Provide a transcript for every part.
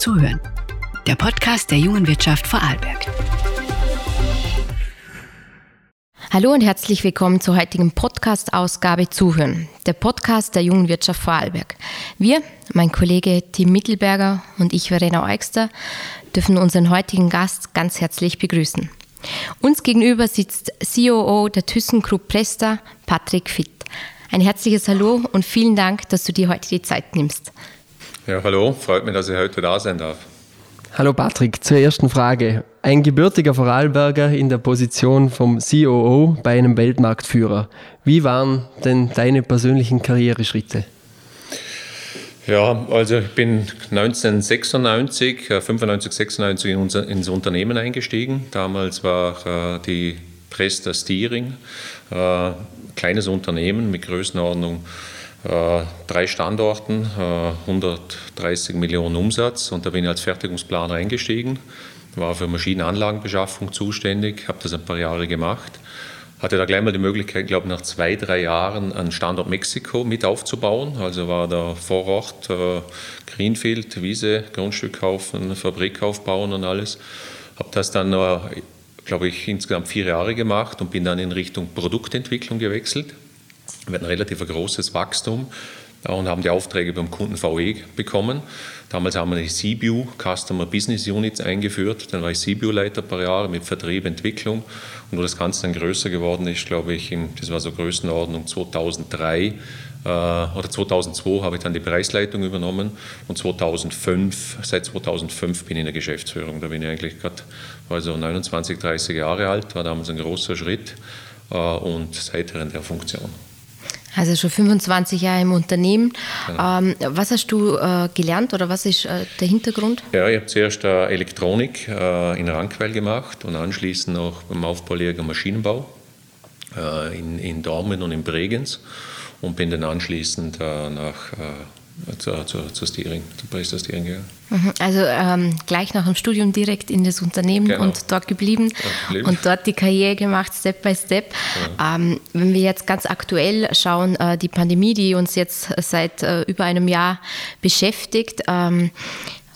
Zuhören, der Podcast der jungen Wirtschaft Vorarlberg. Hallo und herzlich willkommen zur heutigen Podcast-Ausgabe Zuhören, der Podcast der jungen Wirtschaft Vorarlberg. Wir, mein Kollege Tim Mittelberger und ich, Verena Eugster, dürfen unseren heutigen Gast ganz herzlich begrüßen. Uns gegenüber sitzt COO der ThyssenKrupp Presta, Patrick Fitt. Ein herzliches Hallo und vielen Dank, dass du dir heute die Zeit nimmst. Ja, hallo, freut mich, dass ich heute da sein darf. Hallo Patrick, zur ersten Frage. Ein gebürtiger Vorarlberger in der Position vom COO bei einem Weltmarktführer. Wie waren denn deine persönlichen Karriereschritte? Ja, also ich bin 1996, 95, 96 in unser, ins Unternehmen eingestiegen. Damals war äh, die Presta Steering, äh, kleines Unternehmen mit Größenordnung drei Standorten, äh, 130 Millionen Umsatz und da bin ich als Fertigungsplaner eingestiegen, war für Maschinenanlagenbeschaffung zuständig, habe das ein paar Jahre gemacht, hatte da gleich mal die Möglichkeit, glaube nach zwei, drei Jahren einen Standort Mexiko mit aufzubauen, also war da vor Ort äh, Greenfield, Wiese, Grundstück kaufen, Fabrik aufbauen und alles, habe das dann glaube ich, insgesamt vier Jahre gemacht und bin dann in Richtung Produktentwicklung gewechselt. Wir hatten relativ großes Wachstum und haben die Aufträge beim Kunden VW bekommen. Damals haben wir die CBU, Customer Business Units, eingeführt. Dann war ich CBU-Leiter ein paar Jahre mit Vertrieb, Entwicklung. Und wo das Ganze dann größer geworden ist, glaube ich, das war so Größenordnung 2003 äh, oder 2002 habe ich dann die Bereichsleitung übernommen und 2005, seit 2005 bin ich in der Geschäftsführung. Da bin ich eigentlich gerade, war so 29, 30 Jahre alt, war damals ein großer Schritt äh, und seither in der Funktion. Also schon 25 Jahre im Unternehmen. Genau. Was hast du äh, gelernt oder was ist äh, der Hintergrund? Ja, ich habe zuerst äh, Elektronik in Rankweil gemacht und anschließend noch beim Aufbaulehrgang Maschinenbau in, in Dormen und in Bregenz und bin dann anschließend nach zur, zur, zur Steering, zur Presta Steering gegangen. Mhm. Also ähm, gleich nach dem Studium direkt in das Unternehmen genau. und dort geblieben, geblieben, und dort die Karriere gemacht, Step by Step. Ja. Ähm, wenn wir jetzt ganz aktuell schauen, äh, die Pandemie, die uns jetzt seit äh, über einem Jahr beschäftigt, ähm,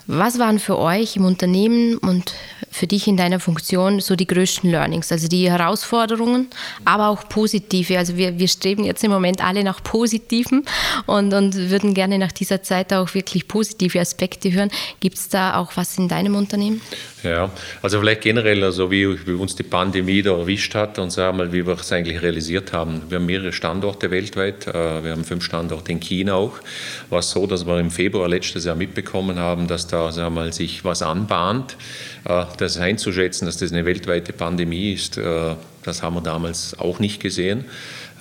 was waren für euch im Unternehmen und für dich in deiner Funktion so die größten Learnings, also die Herausforderungen, aber auch positive? Also wir, wir streben jetzt im Moment alle nach Positiven und, und würden gerne nach dieser Zeit auch wirklich positive Aspekte hören. Gibt es da auch was in deinem Unternehmen? Ja, also vielleicht generell, also wie, wie uns die Pandemie da erwischt hat und sagen mal, wie wir es eigentlich realisiert haben. Wir haben mehrere Standorte weltweit, äh, wir haben fünf Standorte in China auch. War es so, dass wir im Februar letztes Jahr mitbekommen haben, dass da sagen mal, sich was anbahnt. Äh, das einzuschätzen, dass das eine weltweite Pandemie ist, äh, das haben wir damals auch nicht gesehen.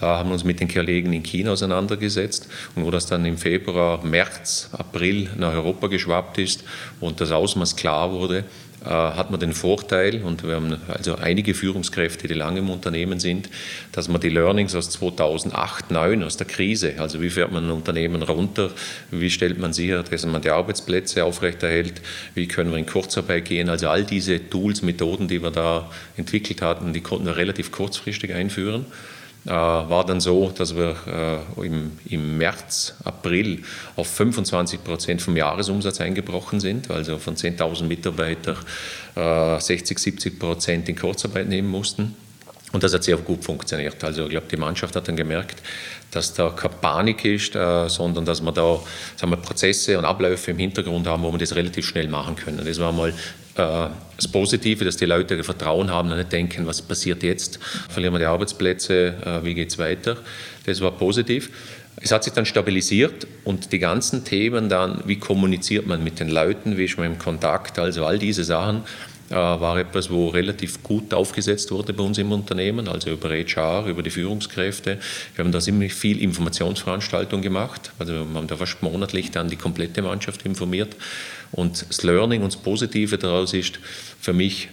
Haben uns mit den Kollegen in China auseinandergesetzt. Und wo das dann im Februar, März, April nach Europa geschwappt ist und das Ausmaß klar wurde, äh, hat man den Vorteil, und wir haben also einige Führungskräfte, die lange im Unternehmen sind, dass man die Learnings aus 2008, 2009, aus der Krise, also wie fährt man ein Unternehmen runter, wie stellt man sicher, dass man die Arbeitsplätze aufrechterhält, wie können wir in Kurzarbeit gehen, also all diese Tools, Methoden, die wir da entwickelt hatten, die konnten wir relativ kurzfristig einführen. Äh, war dann so, dass wir äh, im, März, April auf 25 Prozent vom Jahresumsatz eingebrochen sind, also von 10.000 Mitarbeitern 60, 70 Prozent in Kurzarbeit nehmen mussten. Und das hat sehr gut funktioniert. Also ich glaube, die Mannschaft hat dann gemerkt, dass da keine Panik ist, äh, sondern dass wir da sagen wir, Prozesse und Abläufe im Hintergrund haben, wo wir das relativ schnell machen können. Das war mal das Positive, dass die Leute Vertrauen haben und nicht denken, was passiert jetzt, verlieren wir die Arbeitsplätze, äh, wie geht es weiter. Das war positiv. Es hat sich dann stabilisiert und die ganzen Themen dann, wie kommuniziert man mit den Leuten, wie ist man im Kontakt, also all diese Sachen, äh, war etwas, wo relativ gut aufgesetzt wurde bei uns im Unternehmen, also über HR, über die Führungskräfte. Wir haben da ziemlich viel Informationsveranstaltung gemacht, also wir haben da fast monatlich dann die komplette Mannschaft informiert. Und das Learning und das Positive daraus ist für mich,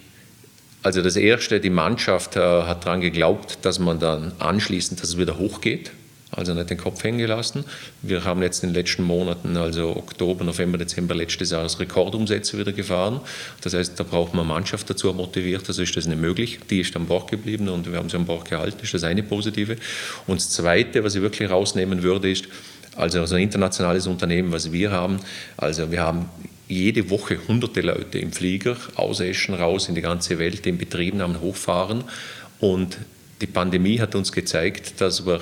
also das Erste, die Mannschaft äh, hat daran geglaubt, dass man dann anschließend, dass es wieder hochgeht, also nicht den Kopf hängen gelassen. Wir haben jetzt in den letzten Monaten, also Oktober, November, Dezember letztes Jahres Rekordumsätze wieder gefahren. Das heißt, da braucht man Mannschaft dazu motiviert, also ist das nicht möglich. Die ist an Bord geblieben und wir haben sie an Bord gehalten, ist das eine positive. Und das Zweite, was ich wirklich rausnehmen würde, ist, also so ein internationales Unternehmen, was wir haben, also wir haben jede Woche hunderte Leute im Flieger aus Eschen raus in die ganze Welt, den Betriebnahmen hochfahren. Und die Pandemie hat uns gezeigt, dass wir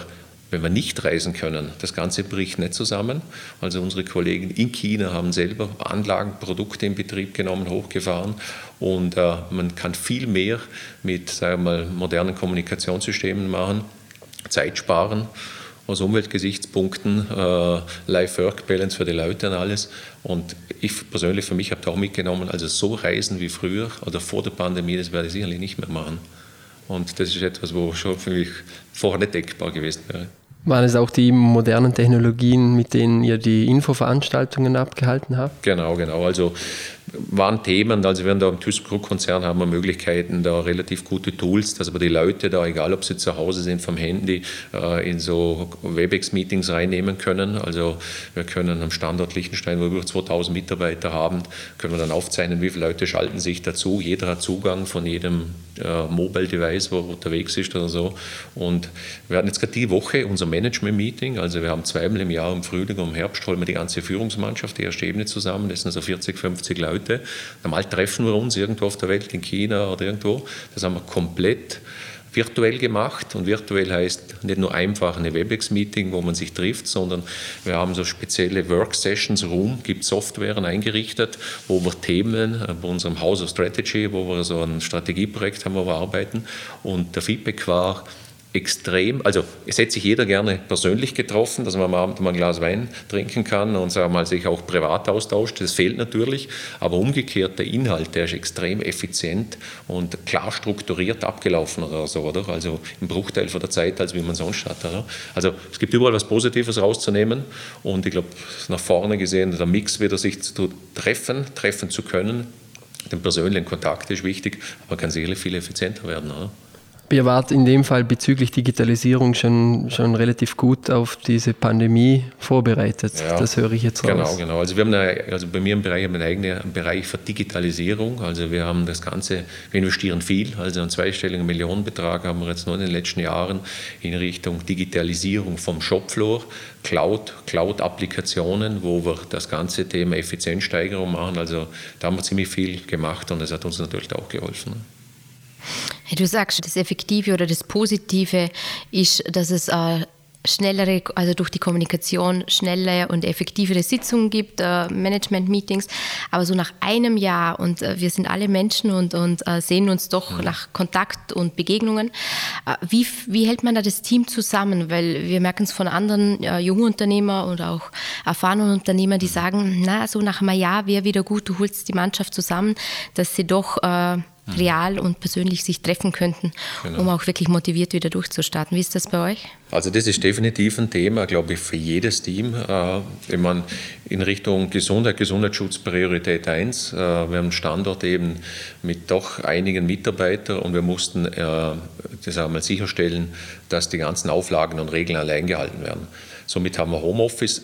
wenn wir nicht reisen können, das Ganze bricht nicht zusammen. Also unsere Kollegen in China haben selber Anlagen, Produkte in Betrieb genommen, hochgefahren und äh, man kann viel mehr mit sagen wir mal, modernen Kommunikationssystemen machen, Zeit sparen aus Umweltgesichtspunkten, äh, Life-Work-Balance für die Leute und alles. Und ich persönlich für mich habe da auch mitgenommen, also so reisen wie früher oder vor der Pandemie, das werde ich sicherlich nicht mehr machen. Und das ist etwas, wo schon für mich vorher nicht denkbar gewesen wäre. Waren es auch die modernen Technologien, mit denen ihr die Infoveranstaltungen abgehalten habt? Genau, genau. Also waren Themen, also wir haben da im ThyssenKrupp-Konzern haben wir Möglichkeiten, da relativ gute Tools, dass wir die Leute da, egal ob sie zu Hause sind, vom Handy äh, in so WebEx-Meetings reinnehmen können. Also wir können am Standort Liechtenstein, wo wir über 2000 Mitarbeiter haben, können wir dann aufzeichnen, wie viele Leute schalten sich dazu. Jeder hat Zugang von jedem äh, Mobile-Device, wo er unterwegs ist oder so. Und wir hatten jetzt gerade die Woche unser Management-Meeting, also wir haben zweimal im Jahr im Frühling und im Herbst holen wir die ganze Führungsmannschaft, die erste Ebene zusammen, das sind also 40, 50 Leute Leute. Normal treffen wir uns irgendwo auf der Welt, in China oder irgendwo. Das haben wir komplett virtuell gemacht und virtuell heißt nicht nur einfach eine WebEx-Meeting, wo man sich trifft, sondern wir haben so spezielle Work-Sessions, Room, gibt Softwaren eingerichtet, wo wir Themen äh, bei unserem House of Strategy, wo wir so ein Strategieprojekt haben, wo wir arbeiten und der Feedback war, extrem, also es hätte sich jeder gerne persönlich getroffen, dass man am Abend mal ein Glas Wein trinken kann und sagen mal, sich auch privat austauscht. Das fehlt natürlich, aber umgekehrt der Inhalt, der ist extrem effizient und klar strukturiert abgelaufen oder so, oder? Also im Bruchteil von der Zeit, als wie man sonst hat. Oder? Also es gibt überall was Positives rauszunehmen und ich glaube, nach vorne gesehen, der Mix wieder sich zu treffen, treffen zu können, den persönlichen Kontakt ist wichtig, aber kann sicherlich viel effizienter werden. Oder? Ihr wart in dem Fall bezüglich Digitalisierung schon, schon relativ gut auf diese Pandemie vorbereitet. Ja, das höre ich jetzt genau, raus. Genau, genau. Also wir haben eine, also bei mir im Bereich einen eigenen Bereich für Digitalisierung. Also wir haben das Ganze, wir investieren viel. Also einen zweistelligen Millionenbetrag haben wir jetzt nur in den letzten Jahren in Richtung Digitalisierung vom Shopfloor, Cloud, Cloud-Applikationen, wo wir das ganze Thema Effizienzsteigerung machen. Also da haben wir ziemlich viel gemacht und das hat uns natürlich auch geholfen. Du sagst, das Effektive oder das Positive ist, dass es äh, schnellere, also durch die Kommunikation schnellere und effektivere Sitzungen gibt, äh, Management-Meetings. Aber so nach einem Jahr und äh, wir sind alle Menschen und, und äh, sehen uns doch mhm. nach Kontakt und Begegnungen. Äh, wie, wie hält man da das Team zusammen? Weil wir merken es von anderen äh, jungen Unternehmern oder auch erfahrenen Unternehmern, die sagen, na, so nach einem Jahr wäre wieder gut, du holst die Mannschaft zusammen, dass sie doch äh, real und persönlich sich treffen könnten, genau. um auch wirklich motiviert wieder durchzustarten. Wie ist das bei euch? Also das ist definitiv ein Thema, glaube ich, für jedes Team. Äh, wenn man in Richtung Gesundheit, Gesundheitsschutz Priorität 1, äh, wir haben einen Standort eben mit doch einigen Mitarbeitern und wir mussten äh, das einmal sicherstellen, dass die ganzen Auflagen und Regeln allein gehalten werden. Somit haben wir Homeoffice,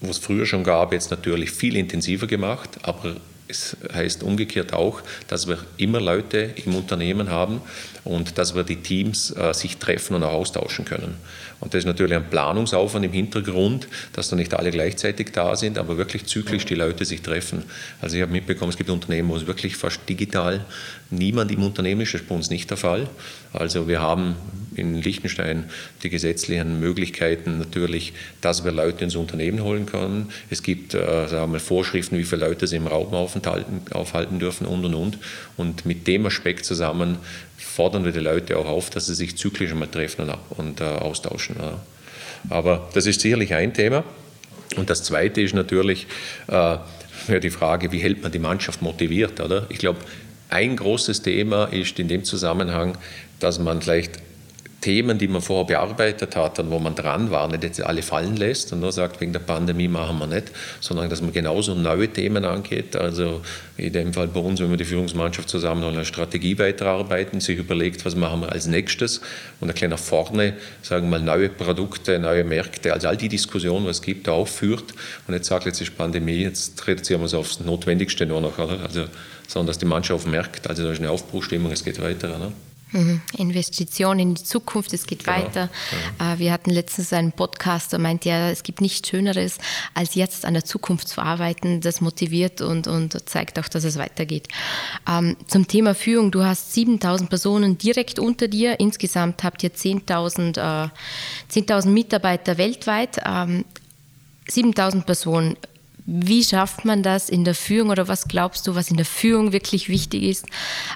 was es früher schon gab, jetzt natürlich viel intensiver gemacht, aber es heißt umgekehrt auch, dass wir immer Leute im Unternehmen haben und dass wir die Teams äh, sich treffen und auch austauschen können. Und das ist natürlich ein Planungsaufwand im Hintergrund, dass da nicht alle gleichzeitig da sind, aber wirklich zyklisch die Leute sich treffen. Also ich habe mitbekommen, es gibt Unternehmen, wo es wirklich fast digital niemand im Unternehmen ist. Das ist bei uns nicht der Fall. Also wir haben in Liechtenstein die gesetzlichen Möglichkeiten natürlich, dass wir Leute ins Unternehmen holen können. Es gibt äh, sagen wir, Vorschriften, wie viele Leute sie im Raum aufhalten, dürfen und und und. Und mit dem Aspekt zusammen fordern wir die Leute auch auf, dass sie sich zyklisch einmal treffen und, äh, austauschen. Ja. Aber das ist sicherlich ein Thema. Und das Zweite ist natürlich äh, die Frage, wie hält man die Mannschaft motiviert? Oder? Ich glaube, ein großes Thema ist in dem Zusammenhang, dass man vielleicht Themen, die man vorher bearbeitet hat und wo man dran war, nicht jetzt alle fallen lässt und nur sagt, wegen der Pandemie machen wir nicht, sondern dass man genauso neue Themen angeht. Also in dem Fall bei uns, wenn wir die Führungsmannschaft zusammen eine Strategie weiterarbeiten, sich überlegt, was machen wir als nächstes und ein kleiner vorne, sagen wir mal, neue Produkte, neue Märkte, also all die Diskussionen, was es gibt, aufführt und jetzt sagt, jetzt ist Pandemie, jetzt reduzieren wir es aufs Notwendigste nur noch, oder? Also, sondern dass die Mannschaft merkt, also da ist eine Aufbruchstimmung, es geht weiter. Ne? Mhm. Investition in die Zukunft, es geht genau. weiter. Mhm. Wir hatten letztens einen Podcast, da meint er, es gibt nichts Schöneres, als jetzt an der Zukunft zu arbeiten. Das motiviert und, und zeigt auch, dass es weitergeht. Ähm, zum Thema Führung, du hast 7000 Personen direkt unter dir. Insgesamt habt ihr 10.000 äh, 10 Mitarbeiter weltweit. Ähm, 7000 Personen. Wie schafft man das in der Führung oder was glaubst du, was in der Führung wirklich wichtig ist,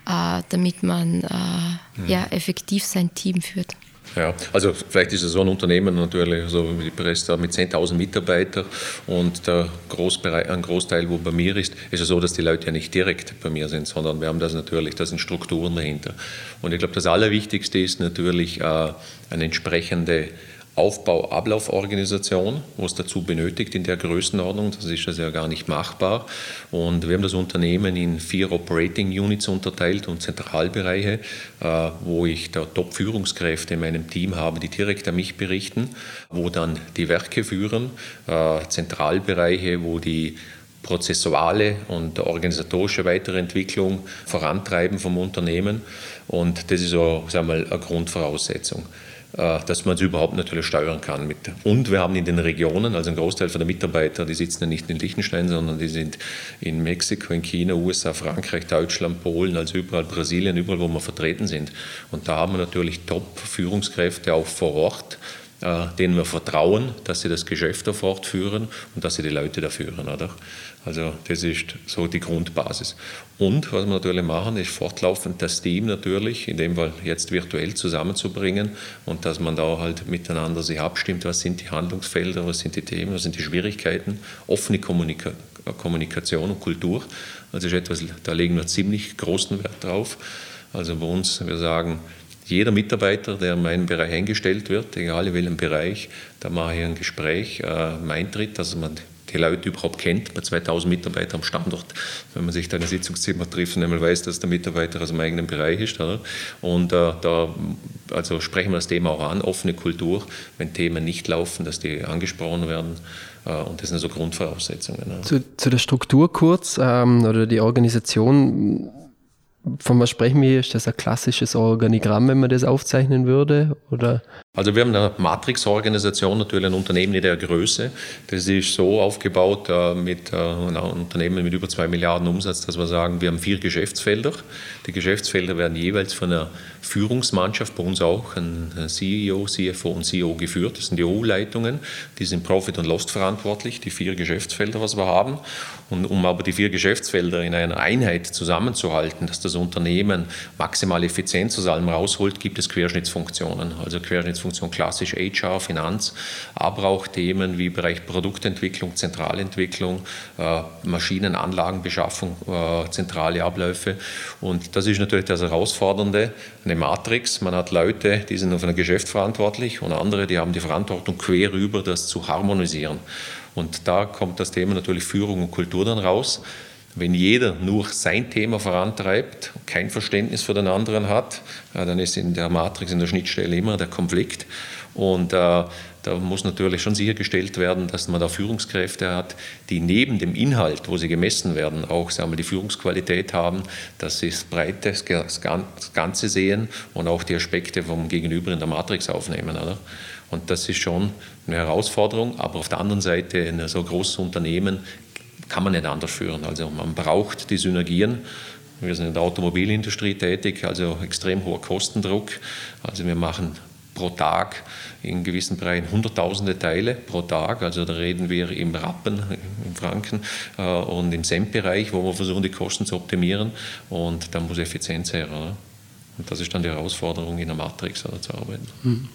äh, damit man äh, ja, effektiv sein Team führt? Ja, also vielleicht ist es so ein Unternehmen natürlich, so wie die Presse mit 10.000 Mitarbeitern und der Großbereich, ein Großteil, wo bei mir ist, ist es so, dass die Leute ja nicht direkt bei mir sind, sondern wir haben das natürlich, da sind Strukturen dahinter. Und ich glaube, das Allerwichtigste ist natürlich äh, eine entsprechende Aufbau, Ablauforganisation, was dazu benötigt in der Größenordnung. Das ist also ja gar nicht machbar. Und wir haben das Unternehmen in vier Operating Units unterteilt und Zentralbereiche, äh, wo ich da Top-Führungskräfte in meinem Team habe, die direkt an mich berichten, wo dann die Werke führen, äh, Zentralbereiche, wo die prozessuale und organisatorische Weiterentwicklung vorantreiben vom Unternehmen. Und das ist so sagen wir mal, eine Grundvoraussetzung. Äh, dass man es überhaupt natürlich steuern kann. Mit. Und wir haben in den Regionen, also ein Großteil der Mitarbeiter, die sitzen ja nicht in Liechtenstein, sondern die sind in Mexiko, in China, USA, Frankreich, Deutschland, Polen, also überall Brasilien, überall, wo wir vertreten sind. Und da haben wir natürlich Top-Führungskräfte auch vor Ort, äh, denen wir vertrauen, dass sie das Geschäft da fortführen und dass sie die Leute da führen. Oder? Also das ist so die Grundbasis. Und was wir natürlich machen, ist fortlaufend das Team natürlich, in dem Fall jetzt virtuell zusammenzubringen und dass man da halt miteinander sich abstimmt, was sind die Handlungsfelder, was sind die Themen, was sind die Schwierigkeiten, offene Kommunika Kommunikation und Kultur. Also ist etwas, da legen wir ziemlich großen Wert drauf. Also bei uns, wir sagen, jeder Mitarbeiter, der in meinen Bereich eingestellt wird, egal in welchem Bereich, da mache ich ein Gespräch, äh, ein Eintritt, dass man die Leute überhaupt kennt, bei 2000 Mitarbeitern am Standort, wenn man sich da in einem Sitzungszimmer trifft und einmal weiß, dass der Mitarbeiter aus dem eigenen Bereich ist. Oder? Und äh, da also sprechen wir das Thema auch an, offene Kultur, wenn Themen nicht laufen, dass die angesprochen werden. Äh, und das sind so Grundvoraussetzungen. Ja. Zu, zu, der Struktur kurz ähm, oder die Organisation von was sprechen wir? Ist das ein klassisches Organigramm, wenn man das aufzeichnen würde? Oder? Also wir haben eine Matrix-Organisation, natürlich ein Unternehmen in der Größe. Das ist so aufgebaut äh, mit äh, einem Unternehmen mit über zwei Milliarden Umsatz, dass wir sagen, wir haben vier Geschäftsfelder. Die Geschäftsfelder werden jeweils von einer Führungsmannschaft, bei uns auch, ein CEO, CFO und CEO geführt. Das sind die EU-Leitungen, die sind Profit und Lost verantwortlich, die vier Geschäftsfelder, was wir haben. Und um aber die vier Geschäftsfelder in einer Einheit zusammenzuhalten, dass das Unternehmen maximale Effizienz aus allem rausholt, gibt es Querschnittsfunktionen. Also Querschnittsfunktion klassisch HR, Finanz, aber auch Themen wie Bereich Produktentwicklung, Zentralentwicklung, äh, Maschinenanlagenbeschaffung, äh, zentrale Abläufe. Und das ist natürlich das Herausfordernde, eine Matrix. Man hat Leute, die sind auf ein Geschäft verantwortlich und andere, die haben die Verantwortung quer über das zu harmonisieren. Und da kommt das Thema natürlich Führung und Kultur dann raus. Wenn jeder nur sein Thema vorantreibt, kein Verständnis für den anderen hat, dann ist in der Matrix, in der Schnittstelle immer der Konflikt. Und äh, da muss natürlich schon sichergestellt werden, dass man da Führungskräfte hat, die neben dem Inhalt, wo sie gemessen werden, auch sagen wir, die Führungsqualität haben, dass sie das Breite, das Ganze sehen und auch die Aspekte vom Gegenüber in der Matrix aufnehmen. Oder? Und das ist schon eine Herausforderung, aber auf der anderen Seite, in so großes Unternehmen kann man nicht anders führen. Also man braucht die Synergien. Wir sind in der Automobilindustrie tätig, also extrem hoher Kostendruck. Also wir machen pro Tag in gewissen Bereichen hunderttausende Teile pro Tag. Also da reden wir im Rappen, im Franken äh, und im Cent-Bereich, wo wir versuchen, die Kosten zu optimieren. Und da muss Effizienz her. Oder? Und das ist dann die Herausforderung, in der Matrix oder, zu arbeiten. Mhm.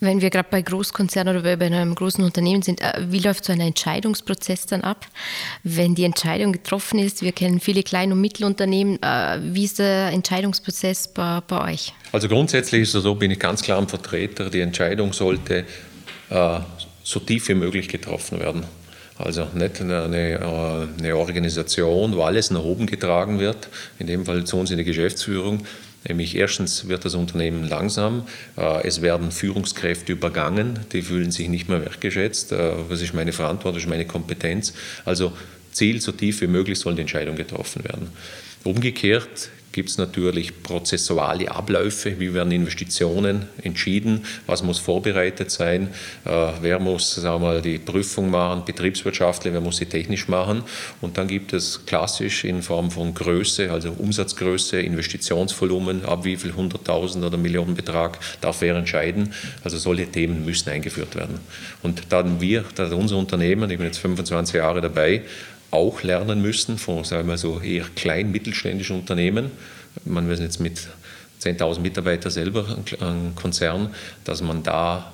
Wenn wir gerade bei Großkonzernen oder bei einem großen Unternehmen sind, äh, wie läuft so ein Entscheidungsprozess dann ab? Wenn die Entscheidung getroffen ist, wir kennen viele Klein- und Mittelunternehmen, äh, wie ist der Entscheidungsprozess bei, bei euch? Also grundsätzlich ist es so, bin ich ganz klar ein Vertreter, die Entscheidung sollte äh, so tief wie möglich getroffen werden. Also nicht eine, eine, Organisation, wo alles nach oben getragen wird, in dem Fall zu uns in die Geschäftsführung, Nämlich erstens wird das Unternehmen langsam, äh, es werden Führungskräfte übergangen, die fühlen sich nicht mehr wertgeschätzt. Äh, was ist meine Verantwortung, ist meine Kompetenz? Also Ziel, so tief wie möglich sollen die Entscheidungen getroffen werden. Umgekehrt gibt es natürlich prozessuale Abläufe, wie werden Investitionen entschieden, was muss vorbereitet sein, äh, wer muss sagen wir, die Prüfung machen, betriebswirtschaftlich, wer muss sie technisch machen. Und dann gibt es klassisch in Form von Größe, also Umsatzgröße, Investitionsvolumen, ab wie viel 100.000 oder Millionenbetrag darf wer entscheiden. Also solche Themen müssen eingeführt werden. Und dann wir, da unser Unternehmen, ich bin jetzt 25 Jahre dabei, auch lernen müssen von sagen wir so eher klein mittelständischen Unternehmen. Man ist jetzt mit 10.000 Mitarbeitern selber ein Konzern, dass man da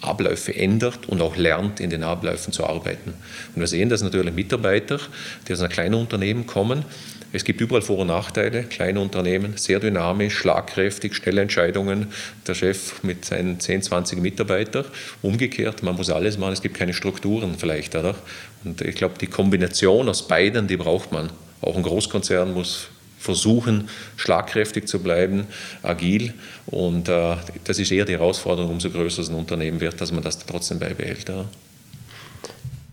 Abläufe ändert und auch lernt, in den Abläufen zu arbeiten. Und wir sehen, dass natürlich Mitarbeiter, die aus einem kleinen Unternehmen kommen, es gibt überall Vor- und Nachteile. Kleine Unternehmen, sehr dynamisch, schlagkräftig, schnelle Entscheidungen. Der Chef mit seinen 10, 20 Mitarbeitern. Umgekehrt, man muss alles machen, es gibt keine Strukturen vielleicht. Oder? Und ich glaube, die Kombination aus beiden, die braucht man. Auch ein Großkonzern muss versuchen, schlagkräftig zu bleiben, agil. Und äh, das ist eher die Herausforderung, umso größer es ein Unternehmen wird, dass man das trotzdem beibehält. Ja.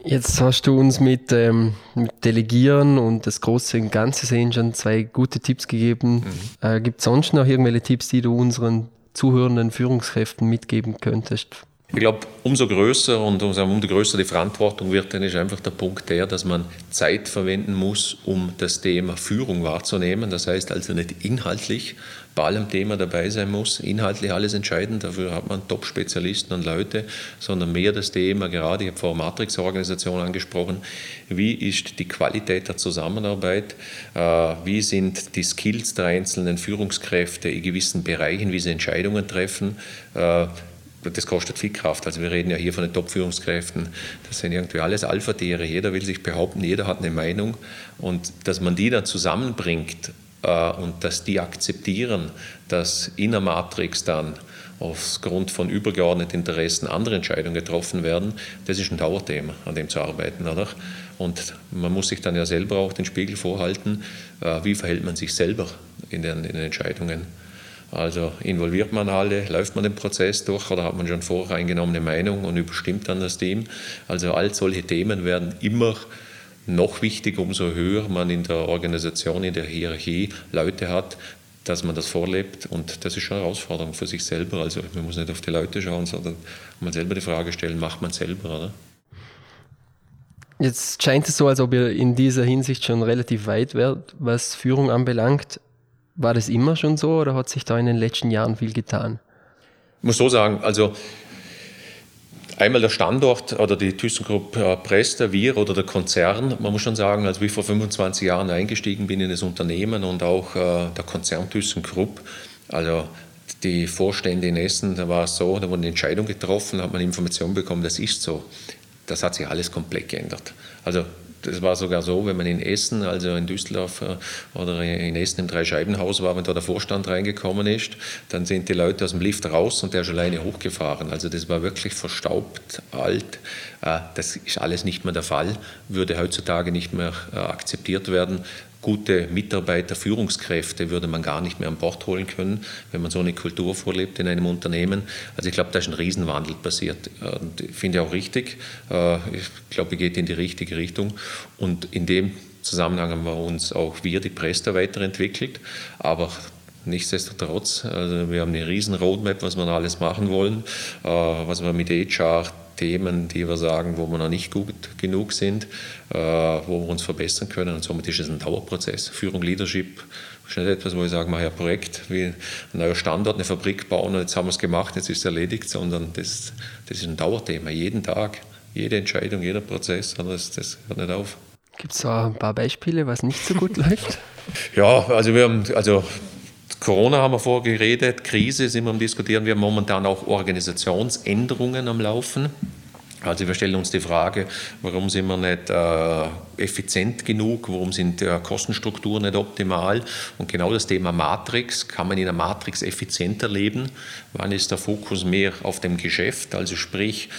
Jetzt hast du uns mit, ähm, mit, Delegieren und das große und Ganze sehen schon zwei gute Tipps gegeben. Mhm. Äh, Gibt es sonst noch irgendwelche Tipps, die du unseren zuhörenden Führungskräften mitgeben könntest? Ich glaube, umso größer und umso größer die Verantwortung wird, dann ist einfach der Punkt der, dass man Zeit verwenden muss, um das Thema Führung wahrzunehmen. Das heißt also nicht inhaltlich bei allem Thema dabei sein muss, inhaltlich alles entscheidend, dafür hat man Top-Spezialisten und Leute, sondern mehr das Thema, gerade ich habe vor Matrix-Organisation angesprochen, wie ist die Qualität der Zusammenarbeit, äh, wie sind die Skills der einzelnen Führungskräfte in gewissen Bereichen, wie sie Entscheidungen treffen, äh, das kostet viel Kraft. Also wir reden ja hier von den Top-Führungskräften. Das sind irgendwie alles Alpha-Tiere. Jeder will sich behaupten, jeder hat eine Meinung. Und dass man die dann zusammenbringt äh, und dass die akzeptieren, dass in der Matrix dann aufgrund von übergeordneten Interessen andere Entscheidungen getroffen werden, das ist ein Dauerthema, an dem zu arbeiten. Oder? Und man muss sich dann ja selber auch den Spiegel vorhalten, äh, wie verhält man sich selber in den, in den Entscheidungen. Also involviert man alle, läuft man den Prozess durch oder hat man schon vorher eingenommene Meinung und überstimmt dann das Team? Also all solche Themen werden immer noch wichtiger, umso höher man in der Organisation, in der Hierarchie Leute hat, dass man das vorlebt. Und das ist schon eine Herausforderung für sich selber. Also man muss nicht auf die Leute schauen, sondern man selber die Frage stellen, macht man selber, oder? Jetzt scheint es so, als ob ihr in dieser Hinsicht schon relativ weit wärt, was Führung anbelangt. War das immer schon so oder hat sich da in den letzten Jahren viel getan? Ich muss so sagen, also einmal der Standort oder die ThyssenKrupp äh, Presta, wir oder der Konzern. Man muss schon sagen, als ich vor 25 Jahren eingestiegen bin in das Unternehmen und auch äh, der Konzern ThyssenKrupp, also die Vorstände in Essen, da war es so, da wurde eine Entscheidung getroffen, hat man Informationen bekommen, das ist so. Das hat sich alles komplett geändert. Also das war sogar so, wenn man in Essen, also in Düsseldorf äh, oder in Essen im Dreischeibenhaus war, wenn da der Vorstand reingekommen ist, dann sind die Leute aus dem Lift raus und der ist alleine hochgefahren. Also das war wirklich verstaubt, alt. Äh, das ist alles nicht mehr der Fall, würde heutzutage nicht mehr äh, akzeptiert werden gute Mitarbeiter, Führungskräfte würde man gar nicht mehr an Bord holen können, wenn man so eine Kultur vorlebt in einem Unternehmen. Also ich glaube, da ist ein Riesenwandel passiert. Und ich finde auch richtig. Äh, ich glaube, geht in die richtige Richtung. Und in dem Zusammenhang haben wir uns auch wir, die Presta, weiterentwickelt. Aber nichtsdestotrotz, also wir haben eine riesen Roadmap, was wir alles machen wollen, äh, was wir mit HR Themen, die wir sagen, wo wir noch nicht gut genug sind, äh, wo wir uns verbessern können. Und somit ist es ein Dauerprozess. Führung, Leadership ist nicht etwas, wo ich sage, mache ein Projekt, wie ein neuer Standort, eine Fabrik bauen und jetzt haben wir es gemacht, jetzt ist es erledigt, sondern das, das ist ein Dauerthema, jeden Tag, jede Entscheidung, jeder Prozess, das, das hört nicht auf. Gibt es da ein paar Beispiele, was nicht so gut läuft? Ja, also wir haben, also Corona haben wir vorgeredet, Krise sind wir am Diskutieren. Wir haben momentan auch Organisationsänderungen am Laufen. Also wir stellen uns die Frage, warum sind wir nicht äh, effizient genug, warum sind äh, Kostenstrukturen nicht optimal? Und genau das Thema Matrix, kann man in der Matrix effizienter leben? Wann ist der Fokus mehr auf dem Geschäft? Also sprich,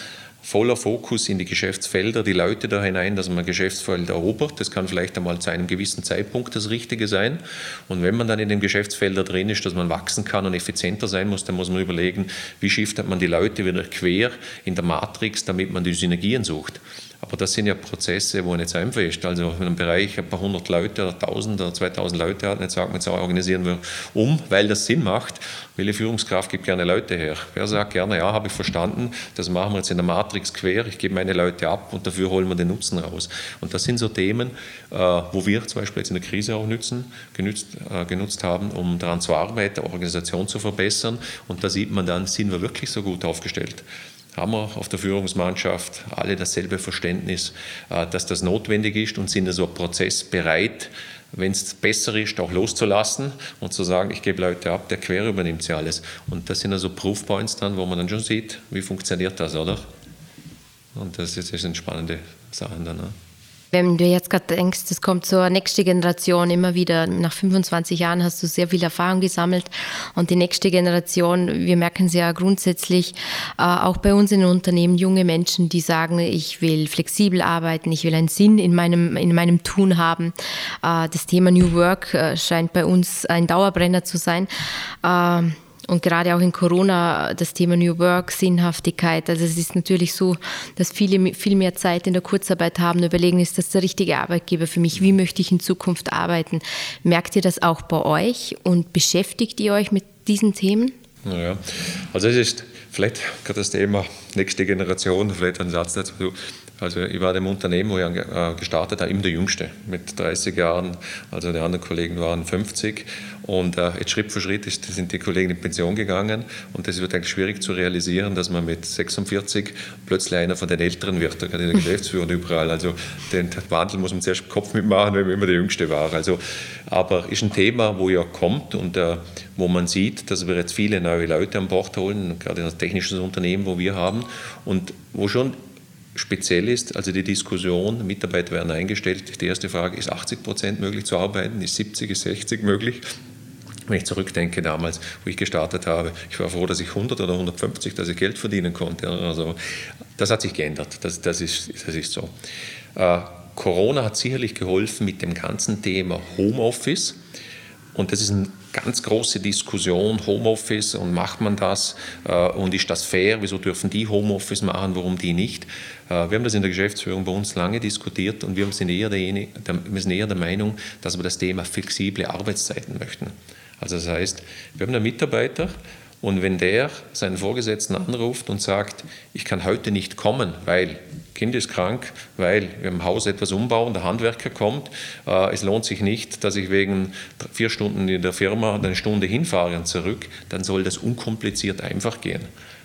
voller Fokus in die Geschäftsfelder, die Leute da hinein, dass man Geschäftsfelder erobert. Das kann vielleicht einmal zu einem gewissen Zeitpunkt das Richtige sein. Und wenn man dann in dem Geschäftsfelder drin ist, dass man wachsen kann und effizienter sein muss, dann muss man überlegen, wie schiftet man die Leute wieder quer in der Matrix, damit man die Synergien sucht. Aber das sind ja Prozesse, wo nicht so einfach ist. Also in einem Bereich ein paar hundert Leute oder tausend oder zweitausend Leute hat, nicht sagt man, jetzt organisieren wir um, weil das Sinn macht. Welche Führungskraft gibt gerne Leute her? Wer sagt gerne, ja, habe ich verstanden, das machen wir jetzt in der Matrix quer, ich gebe meine Leute ab und dafür holen wir den Nutzen raus. Und das sind so Themen, äh, wo wir zum Beispiel jetzt in der Krise auch nützen, genutzt, äh, genutzt haben, um daran zu arbeiten, Organisation zu verbessern. Und da sieht man dann, sind wir wirklich so gut aufgestellt haben wir auf der Führungsmannschaft alle dasselbe Verständnis, äh, dass das notwendig ist und sind also Prozess bereit, wenn es besser ist, auch loszulassen und zu sagen, ich gebe Leute ab, der quer übernimmt sie alles. Und das sind also Proofpoints dann, wo man dann schon sieht, wie funktioniert das, oder? Und das ist, das sind spannende Sachen dann. Ne? Wenn du jetzt gerade denkst, es kommt zur nächsten Generation immer wieder, nach 25 Jahren hast du sehr viel Erfahrung gesammelt und die nächste Generation, wir merken es ja grundsätzlich, äh, auch bei uns in Unternehmen, junge Menschen, die sagen, ich will flexibel arbeiten, ich will einen Sinn in meinem, in meinem Tun haben. Äh, das Thema New Work äh, scheint bei uns ein Dauerbrenner zu sein. Und gerade auch in Corona das Thema New Work, Sinnhaftigkeit. Also es ist natürlich so, dass viele viel mehr Zeit in der Kurzarbeit haben, überlegen, ist das der richtige Arbeitgeber für mich? Wie möchte ich in Zukunft arbeiten? Merkt ihr das auch bei euch und beschäftigt ihr euch mit diesen Themen? Ja, also es ist vielleicht gerade das Thema nächste Generation, vielleicht ein Satz dazu. Also ich war dem Unternehmen, wo ich äh, gestartet habe, immer der Jüngste mit 30 Jahren. Also die anderen Kollegen waren 50 und äh, jetzt Schritt für Schritt ist, sind die Kollegen in Pension gegangen und es wird eigentlich schwierig zu realisieren, dass man mit 46 plötzlich einer von den Älteren wird, gerade in der Geschäftsführung überall. Also den Wandel muss man zuerst im Kopf mitmachen, wenn man immer der Jüngste war. Also, aber ist ein Thema, wo ja kommt und äh, wo man sieht, dass wir jetzt viele neue Leute an Bord holen, gerade in das technische Unternehmen, wo wir haben und wo schon speziell ist, also die Diskussion, Mitarbeiter werden eingestellt. Die erste Frage, ist 80 Prozent möglich zu arbeiten? Ist 70, ist 60 möglich? Wenn ich zurückdenke damals, wo ich gestartet habe, ich war froh, dass ich 100 oder 150, dass ich Geld verdienen konnte. Also das hat sich geändert, das, das, ist, das ist so. Äh, Corona hat sicherlich geholfen mit dem ganzen Thema Homeoffice. Und das ist eine ganz große Diskussion, Homeoffice und macht man das äh, und ist das fair, wieso dürfen die Homeoffice machen, warum die nicht. Äh, wir haben das in der Geschäftsführung bei uns lange diskutiert und wir sind eher der, wir sind eher der Meinung, dass wir das Thema flexible Arbeitszeiten möchten. Also das heißt, wir haben einen Mitarbeiter und wenn der seinen Vorgesetzten anruft und sagt, ich kann heute nicht kommen, weil Kind ist krank, weil wir im Haus etwas umbauen, der Handwerker kommt, äh, es lohnt sich nicht, dass ich wegen vier Stunden in der Firma eine Stunde hinfahre und zurück, dann soll das unkompliziert einfach gehen.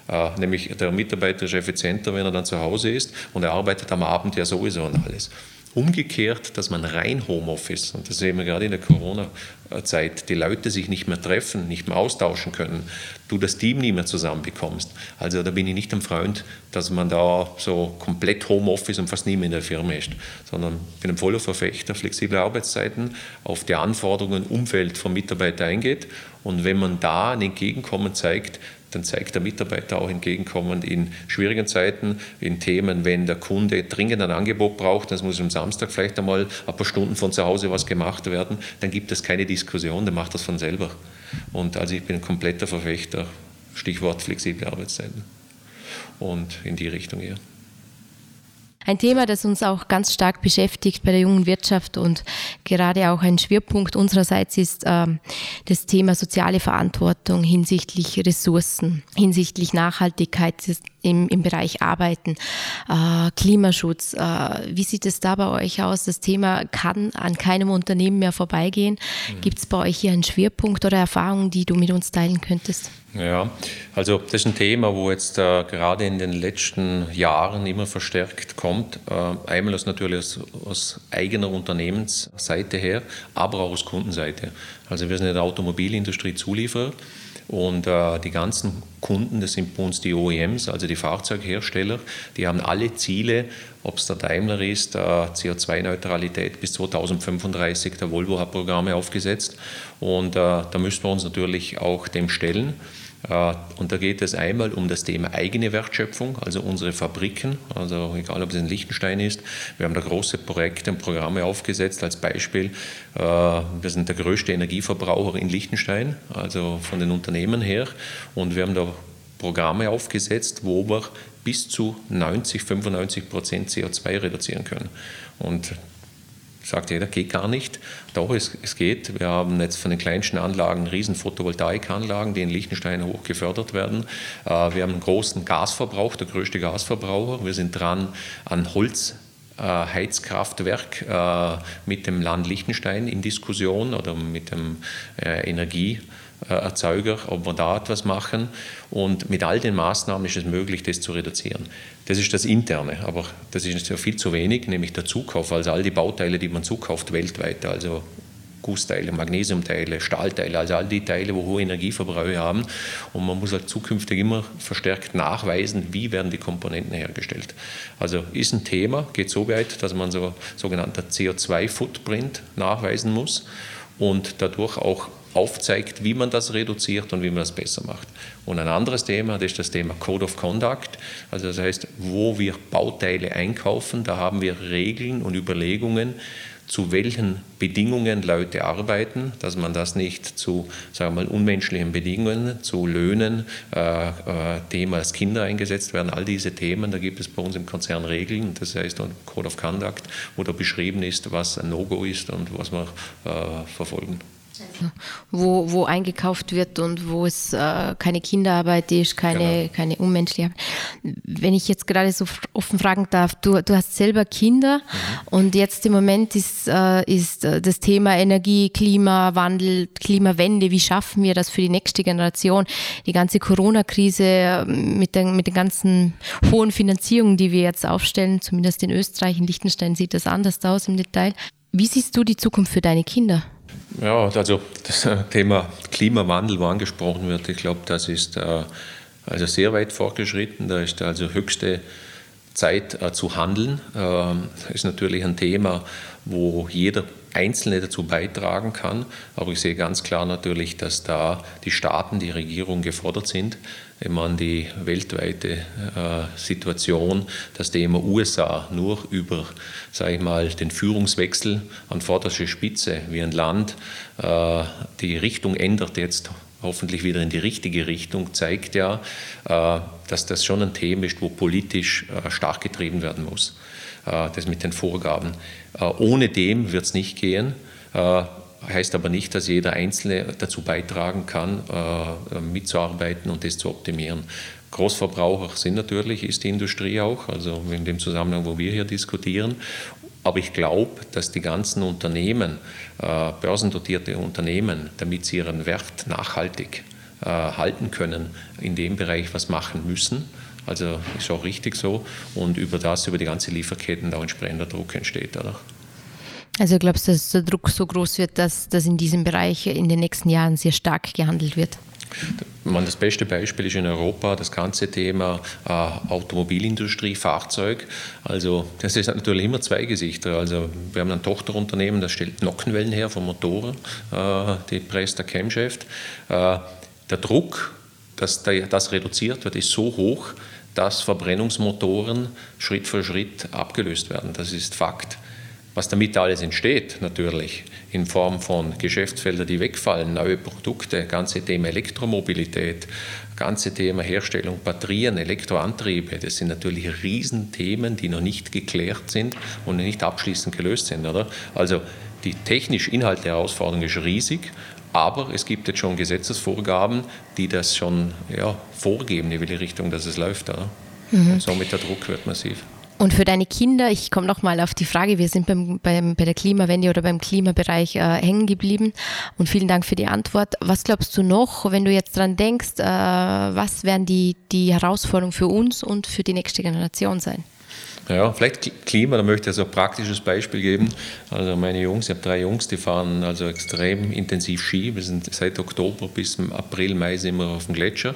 Äh, nämlich der Mitarbeiter ist effizienter, wenn er dann zu Hause ist und er arbeitet am Abend ja sowieso und alles. Umgekehrt, dass man rein Homeoffice, und das sehen wir gerade in der Corona-Zeit, die Leute sich nicht mehr treffen, nicht mehr austauschen können, du das Team nicht mehr zusammenbekommst. Also da bin ich nicht ein Freund, dass man da so komplett Homeoffice und fast nie mehr in der Firma ist, sondern bin ein voller Verfechter flexible Arbeitszeiten, auf die Anforderungen, Umfeld vom Mitarbeiter eingeht. Und wenn man da ein Entgegenkommen zeigt, dann zeigt der Mitarbeiter auch entgegenkommend in schwierigen Zeiten, in Themen, wenn der Kunde dringend ein Angebot braucht, das muss am Samstag vielleicht einmal ein paar Stunden von zu Hause was gemacht werden, dann gibt es keine Diskussion, der macht das von selber. Und also ich bin ein kompletter Verfechter, Stichwort flexible Arbeitszeiten. Und in die Richtung eher. Ein Thema, das uns auch ganz stark beschäftigt bei der jungen Wirtschaft und gerade auch ein Schwerpunkt unsererseits ist ähm, das Thema soziale Verantwortung hinsichtlich Ressourcen, hinsichtlich Nachhaltigkeit im, im Bereich Arbeiten, äh, Klimaschutz. Äh, wie sieht es da bei euch aus? Das Thema kann an keinem Unternehmen mehr vorbeigehen. Mhm. Gibt es bei euch hier einen Schwerpunkt oder Erfahrungen, die du mit uns teilen könntest? Ja, also das ist ein Thema, wo jetzt äh, gerade in den letzten Jahren immer verstärkt kommt. Äh, einmal aus natürlich aus, aus, eigener Unternehmensseite her, aber auch aus Kundenseite. Also wir sind in der Automobilindustrie Zulieferer und äh, die ganzen Kunden, das sind bei uns die OEMs, also die Fahrzeughersteller, die haben alle Ziele, ob es der Daimler ist, äh, CO2-Neutralität bis 2035, der Volvo hat Programme aufgesetzt und äh, da müssen wir uns natürlich auch dem stellen. Äh, und da geht es einmal um das Thema eigene Wertschöpfung, also unsere Fabriken, also egal ob es in Liechtenstein ist. Wir haben da große Projekte und Programme aufgesetzt. Als Beispiel, äh, wir sind der größte Energieverbraucher in Liechtenstein, also von den Unternehmen her. Und wir haben da Programme aufgesetzt, wo wir bis zu 90, 95 Prozent CO2 reduzieren können. Und sagt jeder, geht gar nicht. Doch, es, es, geht. Wir haben jetzt von den kleinsten Anlagen riesen Photovoltaikanlagen, die in Liechtenstein hoch gefördert werden. Äh, wir haben einen großen Gasverbrauch, der größte Gasverbraucher. Wir sind dran an Holz. Äh, Heizkraftwerk äh, mit dem Land Liechtenstein in Diskussion oder mit dem Energie Erzeuger, ob wir da etwas machen. Und mit all den Maßnahmen ist es möglich, das zu reduzieren. Das ist das Interne, aber das ist viel zu wenig, nämlich der Zukauf, also all die Bauteile, die man zukauft weltweit, also Gussteile, Magnesiumteile, Stahlteile, also all die Teile, wo hohe Energieverbrauche haben. Und man muss halt zukünftig immer verstärkt nachweisen, wie werden die Komponenten hergestellt. Also ist ein Thema, geht so weit, dass man so sogenannter CO2-Footprint nachweisen muss und dadurch auch aufzeigt, wie man das reduziert und wie man das besser macht. Und ein anderes Thema, das ist das Thema Code of Conduct. Also das heißt, wo wir Bauteile einkaufen, da haben wir Regeln und Überlegungen, zu welchen Bedingungen Leute arbeiten, dass man das nicht zu sagen wir mal, unmenschlichen Bedingungen, zu Löhnen, äh, äh, Thema, dass Kinder eingesetzt werden, all diese Themen, da gibt es bei uns im Konzern Regeln, das heißt Code of Conduct, wo da beschrieben ist, was ein No-Go ist und was wir äh, verfolgen wo, wo eingekauft wird und wo es äh, keine Kinderarbeit ist, keine, genau. keine unmenschliche Arbeit. Wenn ich jetzt gerade so offen fragen darf, du, du hast selber Kinder mhm. und jetzt im Moment ist, äh, ist äh, das Thema Energie, Klimawandel, Klimawende, wie schaffen wir das für die nächste Generation? Die ganze Corona-Krise äh, mit, den, mit den ganzen hohen Finanzierungen, die wir jetzt aufstellen, zumindest in Österreich, in Liechtenstein sieht das anders aus im Detail. Wie siehst du die Zukunft für deine Kinder? Ja, also das Thema Klimawandel, wo angesprochen wird, ich glaube, das ist äh, also sehr weit fortgeschritten. Da ist also höchste Zeit äh, zu handeln. Das ähm, ist natürlich ein Thema, wo jeder Einzelne dazu beitragen kann. Aber ich sehe ganz klar natürlich, dass da die Staaten, die Regierung gefordert sind. Wenn man die weltweite äh, Situation, das Thema USA nur über, sage ich mal, den Führungswechsel an vorderster Spitze, wie ein Land äh, die Richtung ändert jetzt hoffentlich wieder in die richtige Richtung, zeigt ja, äh, dass das schon ein Thema ist, wo politisch äh, stark getrieben werden muss. Äh, das mit den Vorgaben. Ohne dem wird es nicht gehen. Heißt aber nicht, dass jeder Einzelne dazu beitragen kann, mitzuarbeiten und das zu optimieren. Großverbraucher sind natürlich, ist die Industrie auch, also in dem Zusammenhang, wo wir hier diskutieren. Aber ich glaube, dass die ganzen Unternehmen, äh, börsendotierte Unternehmen, damit sie ihren Wert nachhaltig äh, halten können, in dem Bereich was machen müssen. Also ist auch richtig so. Und über das, über die ganze Lieferketten da entsprechender Druck entsteht. Oder? Also glaubst du, dass der Druck so groß wird, dass, dass in diesem Bereich in den nächsten Jahren sehr stark gehandelt wird? Das beste Beispiel ist in Europa das ganze Thema äh, Automobilindustrie, Fahrzeug. Also das ist natürlich immer zwei Gesichter. Also wir haben ein Tochterunternehmen, das stellt Nockenwellen her von Motoren, äh, die Presta Camshaft. Äh, der Druck, dass das reduziert wird, ist so hoch, dass Verbrennungsmotoren Schritt für Schritt abgelöst werden. Das ist Fakt. Was damit alles entsteht, natürlich, in Form von Geschäftsfeldern, die wegfallen, neue Produkte, ganze Thema Elektromobilität, ganze Thema Herstellung Batterien, Elektroantriebe, das sind natürlich Riesenthemen, die noch nicht geklärt sind und nicht abschließend gelöst sind. Oder? Also die technisch-inhaltliche Herausforderung ist riesig, aber es gibt jetzt schon Gesetzesvorgaben, die das schon ja, vorgeben, in welche Richtung dass es läuft. Oder? Mhm. Und somit der Druck wird massiv. Und für deine Kinder, ich komme nochmal auf die Frage, wir sind beim, beim, bei der Klimawende oder beim Klimabereich äh, hängen geblieben und vielen Dank für die Antwort. Was glaubst du noch, wenn du jetzt dran denkst, äh, was werden die, die Herausforderungen für uns und für die nächste Generation sein? Ja, vielleicht Klima, da möchte ich also ein praktisches Beispiel geben. Also meine Jungs, ich habe drei Jungs, die fahren also extrem intensiv Ski. Wir sind seit Oktober bis April, Mai sind wir auf dem Gletscher.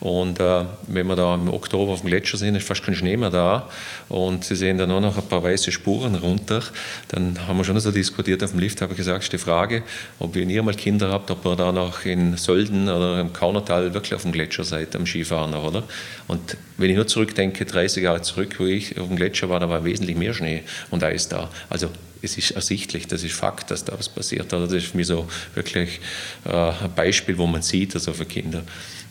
Und äh, wenn wir da im Oktober auf dem Gletscher sind, ist fast kein Schnee mehr da. Und sie sehen da nur noch ein paar weiße Spuren runter. Dann haben wir schon so diskutiert auf dem Lift, habe ich gesagt, ist die Frage, ob ihr nie mal Kinder habt, ob ihr da noch in Sölden oder im Kaunertal wirklich auf dem Gletscher seid, am Skifahren, oder? Und wenn ich nur zurückdenke, 30 Jahre zurück, wo ich auf dem Gletscher war, da war wesentlich mehr Schnee und Eis da. Also es ist ersichtlich, das ist Fakt, dass da was passiert. Also das ist für mich so wirklich äh, ein Beispiel, wo man sieht, also für Kinder.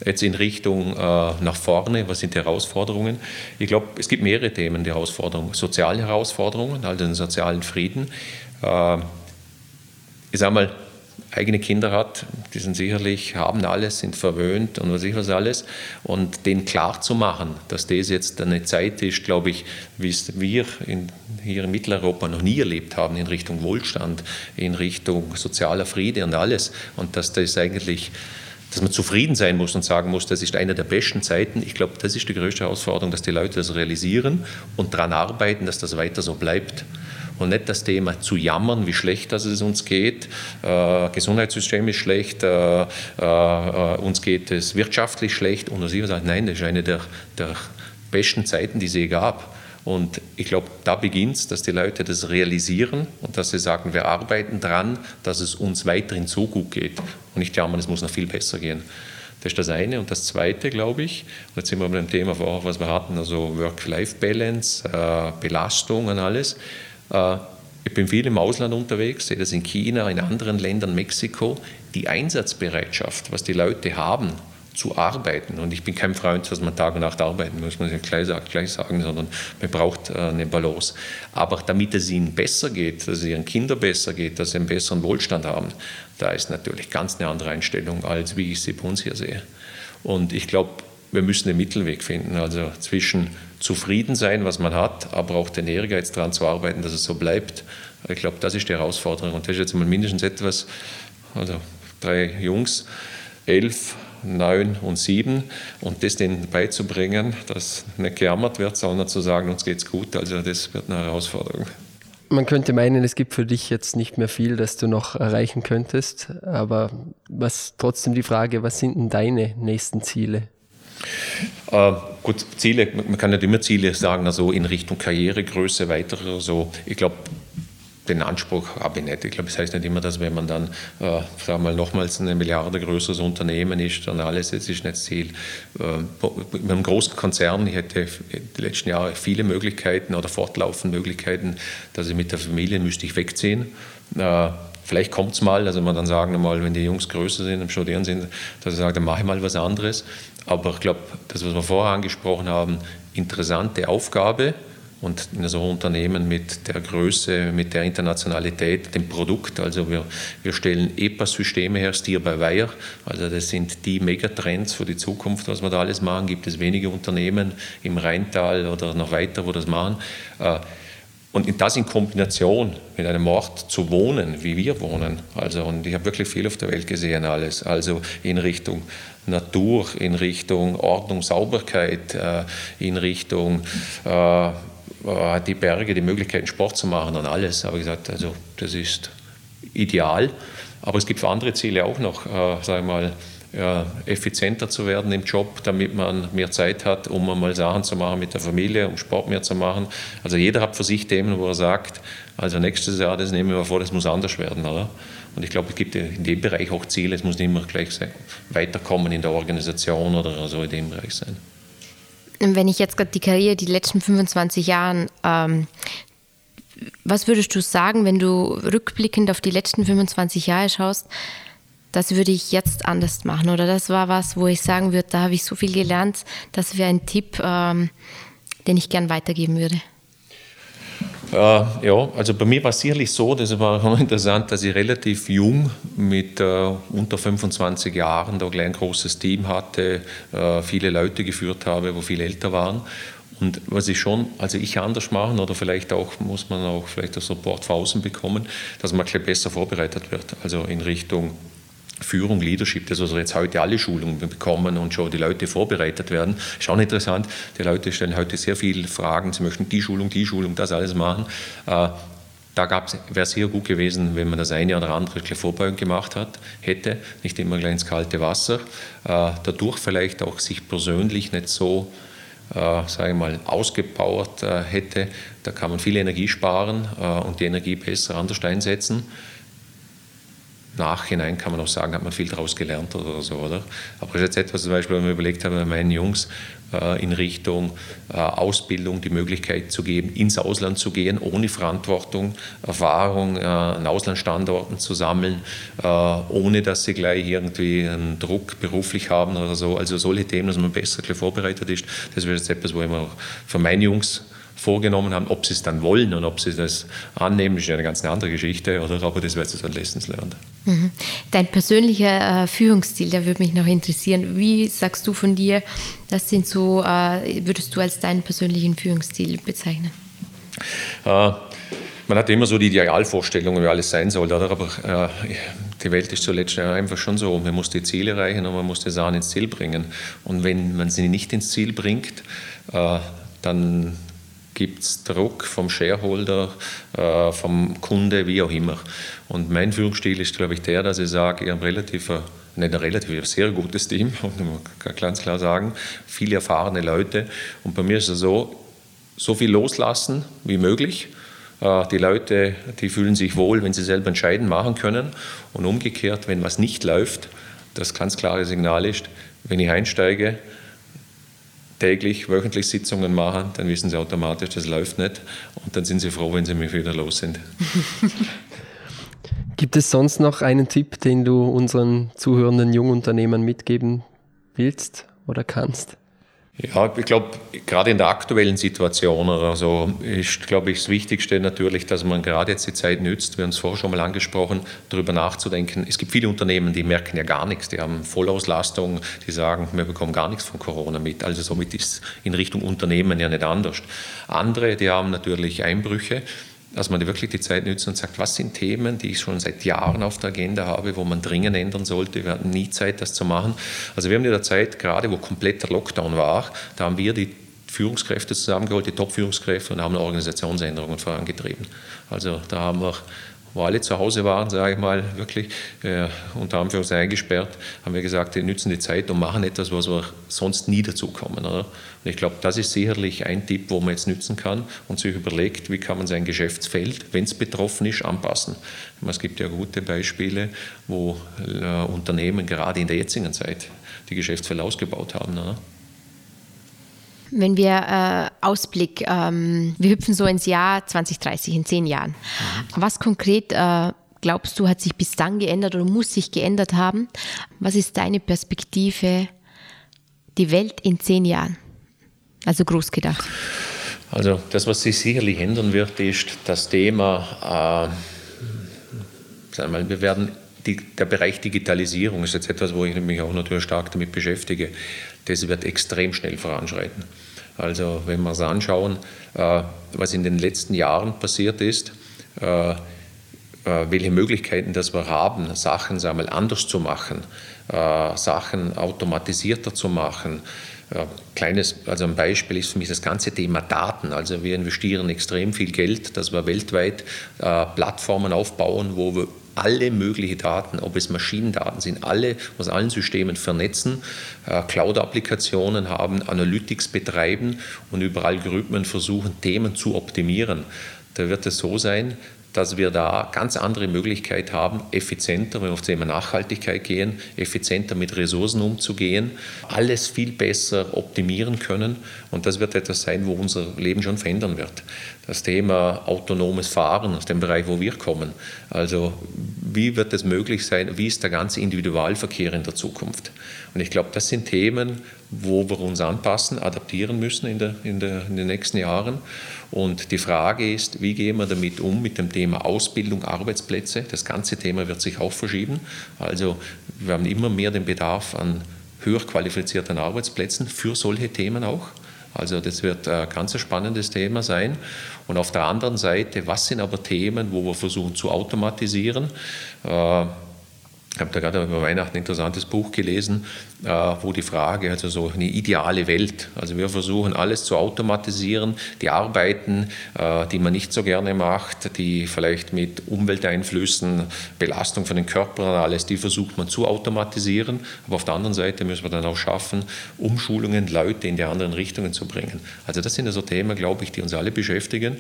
Jetzt in Richtung äh, nach vorne, was sind die Herausforderungen? Ich glaube, es gibt mehrere Themen, die Herausforderungen. Soziale Herausforderungen, also den sozialen Frieden. Äh, ich sage mal, eigene Kinder hat, die sind sicherlich, haben alles, sind verwöhnt und was ich was alles. Und denen klar zu machen, dass das jetzt eine Zeit ist, glaube ich, wie es wir in, hier in Mitteleuropa noch nie erlebt haben, in Richtung Wohlstand, in Richtung sozialer Friede und alles. Und dass das eigentlich dass man zufrieden sein muss und sagen muss, das ist eine der besten Zeiten. Ich glaube, das ist die größte Herausforderung, dass die Leute das realisieren und daran arbeiten, dass das weiter so bleibt und nicht das Thema zu jammern, wie schlecht dass es uns geht. Äh, Gesundheitssystem ist schlecht, äh, äh, uns geht es wirtschaftlich schlecht. Und sie sagt, nein, das ist eine der, der besten Zeiten, die es je gab. Und ich glaube, da beginnt es, dass die Leute das realisieren und dass sie sagen, wir arbeiten daran, dass es uns weiterhin so gut geht. Und nicht jammern, es muss noch viel besser gehen. Das ist das eine. Und das zweite, glaube ich, und jetzt sind wir bei dem Thema was wir hatten, also Work-Life-Balance, äh, Belastung und alles. Äh, ich bin viel im Ausland unterwegs, sehe das in China, in anderen Ländern, Mexiko. Die Einsatzbereitschaft, was die Leute haben, zu arbeiten. Und ich bin kein Freund, dass man Tag und Nacht arbeiten muss, muss ich gleich, gleich sagen, sondern man braucht äh, eine Balance. Aber damit es ihnen besser geht, dass es ihren Kindern besser geht, dass sie einen besseren Wohlstand haben, da ist natürlich ganz eine andere Einstellung, als wie ich sie bei uns hier sehe. Und ich glaube, wir müssen den Mittelweg finden, also zwischen zufrieden sein, was man hat, aber auch den Ehrgeiz daran zu arbeiten, dass es so bleibt. Ich glaube, das ist die Herausforderung. Und das ist jetzt mal mindestens etwas, also drei Jungs, elf, neun und sieben, und das denen beizubringen, dass nicht gejammert wird, sondern zu sagen, uns geht's gut. Also das wird eine Herausforderung. Man könnte meinen, es gibt für dich jetzt nicht mehr viel, das du noch erreichen könntest. Aber was trotzdem die Frage, was sind denn deine nächsten Ziele? Äh, gut, Ziele, man kann nicht immer Ziele sagen, also in Richtung Karrieregröße weiter. So. Ich glaube, den Anspruch habe ich nicht. Ich glaube, es das heißt nicht immer, dass wenn man dann, äh, sagen wir mal, nochmals eine Milliarde größeres Unternehmen ist, dann alles, das ist nicht das Ziel. Äh, mit einem großen Konzern, ich hätte die letzten Jahre viele Möglichkeiten oder fortlaufend Möglichkeiten, dass ich mit der Familie müsste ich wegziehen. Äh, vielleicht kommt es mal, also man dann sagen, mal, wenn die Jungs größer sind, am Studieren sind, dass ich sage, dann mache ich mal was anderes. Aber ich glaube, das, was wir vorher angesprochen haben, interessante Aufgabe und in so einem Unternehmen mit der Größe, mit der Internationalität, dem Produkt. Also wir, wir stellen EPA-Systeme her, Steer by Wire. Also das sind die Megatrends für die Zukunft, was wir da alles machen. Gibt es wenige Unternehmen im Rheintal oder noch weiter, wo das machen. Äh, und das in Kombination mit einem Ort zu wohnen, wie wir wohnen. Also, und ich habe wirklich viel auf der Welt gesehen, alles. Also in Richtung Natur, in Richtung Ordnung, Sauberkeit, äh, in Richtung äh, äh, die Berge, die Möglichkeiten, Sport zu machen und alles. Aber ich gesagt, also das ist ideal. Aber es gibt für andere Ziele auch noch, äh, sagen wir mal, ja, effizienter zu werden im Job, damit man mehr Zeit hat, um mal Sachen zu machen mit der Familie, um Sport mehr zu machen. Also jeder hat für sich Themen, wo er sagt, also nächstes Jahr, das nehmen wir vor, das muss anders werden, oder? Und ich glaube, es gibt in dem Bereich auch Ziele, es muss nicht immer gleich sein, weiterkommen in der Organisation oder so in dem Bereich sein. Wenn ich jetzt gerade die Karriere, die letzten 25 Jahre, ähm, was würdest du sagen, wenn du rückblickend auf die letzten 25 Jahre schaust, das würde ich jetzt anders machen. Oder das war was, wo ich sagen würde, da habe ich so viel gelernt, das wäre ein Tipp, ähm, den ich gern weitergeben würde. Äh, ja, also bei mir war es sicherlich so, das war interessant, dass ich relativ jung mit äh, unter 25 Jahren da gleich ein großes Team hatte, äh, viele Leute geführt habe, wo viel älter waren. Und was ich schon, also ich anders machen oder vielleicht auch, muss man auch vielleicht das Support von außen bekommen, dass man gleich besser vorbereitet wird. Also in Richtung Führung, Leadership, das wir jetzt heute alle Schulungen bekommen und schon die Leute vorbereitet werden. Ist auch interessant. Die Leute stellen heute sehr viele Fragen. Sie möchten die Schulung, die Schulung, das alles machen. Äh, da wäre es sehr gut gewesen, wenn man das eine oder andere Vorbeugung gemacht hat, hätte, nicht immer gleich ins kalte Wasser, äh, dadurch vielleicht auch sich persönlich nicht so, äh, sage ich mal, äh, hätte. Da kann man viel Energie sparen und die Energie besser anders einsetzen. Nachhinein kann man auch sagen, hat man viel daraus gelernt oder so, oder? Aber das ist jetzt etwas, zum Beispiel, wenn wir überlegt haben, meinen Jungs äh, in Richtung äh, Ausbildung die Möglichkeit zu geben, ins Ausland zu gehen, ohne Verantwortung, Erfahrung äh, an Auslandsstandorten zu sammeln, äh, ohne dass sie gleich irgendwie einen Druck beruflich haben oder so. Also solche Themen, dass man besser vorbereitet ist, das wäre jetzt etwas, wo ich mir auch für meine Jungs vorgenommen haben. Ob sie es dann wollen und ob sie das annehmen, ist eine ganz andere Geschichte, oder? aber das wäre jetzt ein Lessons learned. Mhm. Dein persönlicher äh, Führungsstil, der würde mich noch interessieren. Wie sagst du von dir, das sind so, äh, würdest du als deinen persönlichen Führungsstil bezeichnen? Äh, man hat immer so die Idealvorstellungen, wie alles sein soll, oder? aber äh, die Welt ist zuletzt einfach schon so, man muss die Ziele erreichen und man muss die Sachen ins Ziel bringen. Und wenn man sie nicht ins Ziel bringt, äh, dann gibt es Druck vom Shareholder, äh, vom Kunde, wie auch immer. Und mein Führungsstil ist, glaube ich, der, dass ich sage, ich habe relativ, nicht ein relativ, sehr gutes Team, kann ganz klar sagen, viele erfahrene Leute. Und bei mir ist es so, so viel loslassen wie möglich. Äh, die Leute, die fühlen sich wohl, wenn sie selber entscheiden machen können. Und umgekehrt, wenn was nicht läuft, das ganz klare Signal ist, wenn ich einsteige, täglich, wöchentlich Sitzungen machen, dann wissen sie automatisch, das läuft nicht. Und dann sind sie froh, wenn sie mich wieder los sind. Gibt es sonst noch einen Tipp, den du unseren zuhörenden Jungunternehmern mitgeben willst oder kannst? Ja, ich glaube, gerade in der aktuellen Situation, also ist, glaube ich, das Wichtigste natürlich, dass man gerade jetzt die Zeit nützt, wir haben es vorher schon mal angesprochen, darüber nachzudenken. Es gibt viele Unternehmen, die merken ja gar nichts, die haben Vollauslastung, die sagen, wir bekommen gar nichts von Corona mit. Also somit ist es in Richtung Unternehmen ja nicht anders. Andere, die haben natürlich Einbrüche dass man wirklich die Zeit nützt und sagt, was sind Themen, die ich schon seit Jahren auf der Agenda habe, wo man dringend ändern sollte. Wir hatten nie Zeit, das zu machen. Also wir haben in der Zeit, gerade wo kompletter Lockdown war, da haben wir die Führungskräfte zusammengeholt, die Top-Führungskräfte und haben Organisationsänderungen vorangetrieben. Also da haben wir wo alle zu Hause waren, sage ich mal, wirklich äh, unter Anführungszeichen eingesperrt, haben wir gesagt, wir nützen die Zeit und machen etwas, was wir sonst nie dazu kommen. Oder? Und ich glaube, das ist sicherlich ein Tipp, wo man jetzt nützen kann und sich überlegt, wie kann man sein Geschäftsfeld, wenn es betroffen ist, anpassen. Es gibt ja gute Beispiele, wo äh, Unternehmen gerade in der jetzigen Zeit die Geschäftsfelder ausgebaut haben. Oder? Wenn wir äh, Ausblick, ähm, wir hüpfen so ins Jahr 2030, in zehn Jahren. Mhm. Was konkret äh, glaubst du, hat sich bis dann geändert oder muss sich geändert haben? Was ist deine Perspektive, die Welt in zehn Jahren? Also groß gedacht. Also das, was sich sicherlich ändern wird, ist das Thema, äh, sagen wir mal, wir werden die, der Bereich Digitalisierung ist jetzt etwas, wo ich mich auch natürlich stark damit beschäftige. Das wird extrem schnell voranschreiten. Also wenn wir uns anschauen, äh, was in den letzten Jahren passiert ist, äh, äh, welche Möglichkeiten das wir haben, Sachen sagen wir, anders zu machen, Sachen automatisierter zu machen. Kleines, also ein Beispiel ist für mich das ganze Thema Daten. Also wir investieren extrem viel Geld, dass wir weltweit Plattformen aufbauen, wo wir alle möglichen Daten, ob es Maschinendaten sind, alle aus allen Systemen vernetzen, äh, Cloud-Applikationen haben, Analytics betreiben und über Algorithmen versuchen, Themen zu optimieren. Da wird es so sein, dass wir da ganz andere Möglichkeiten haben, effizienter, wenn wir auf das Thema Nachhaltigkeit gehen, effizienter mit Ressourcen umzugehen, alles viel besser optimieren können. Und das wird etwas sein, wo unser Leben schon verändern wird. Das Thema autonomes Fahren aus dem Bereich, wo wir kommen. Also wie wird es möglich sein, wie ist der ganze Individualverkehr in der Zukunft? Und ich glaube, das sind Themen, wo wir uns anpassen, adaptieren müssen in, der, in, der, in den nächsten Jahren. Und die Frage ist, wie gehen wir damit um mit dem Thema Ausbildung, Arbeitsplätze? Das ganze Thema wird sich auch verschieben. Also wir haben immer mehr den Bedarf an höher qualifizierten Arbeitsplätzen für solche Themen auch. Also das wird ein ganz spannendes Thema sein. Und auf der anderen Seite, was sind aber Themen, wo wir versuchen zu automatisieren? Äh, ich habe da gerade über Weihnachten ein interessantes Buch gelesen, äh, wo die Frage, also so eine ideale Welt, also wir versuchen alles zu automatisieren, die Arbeiten, äh, die man nicht so gerne macht, die vielleicht mit Umwelteinflüssen, Belastung von den Körpern alles, die versucht man zu automatisieren, aber auf der anderen Seite müssen wir dann auch schaffen, Umschulungen, Leute in die anderen Richtungen zu bringen. Also das sind also Themen, glaube ich, die uns alle beschäftigen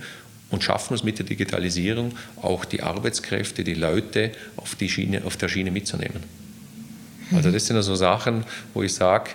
und schaffen es mit der Digitalisierung auch die Arbeitskräfte, die Leute auf, die Schiene, auf der Schiene mitzunehmen. Also das sind also Sachen, wo ich sage,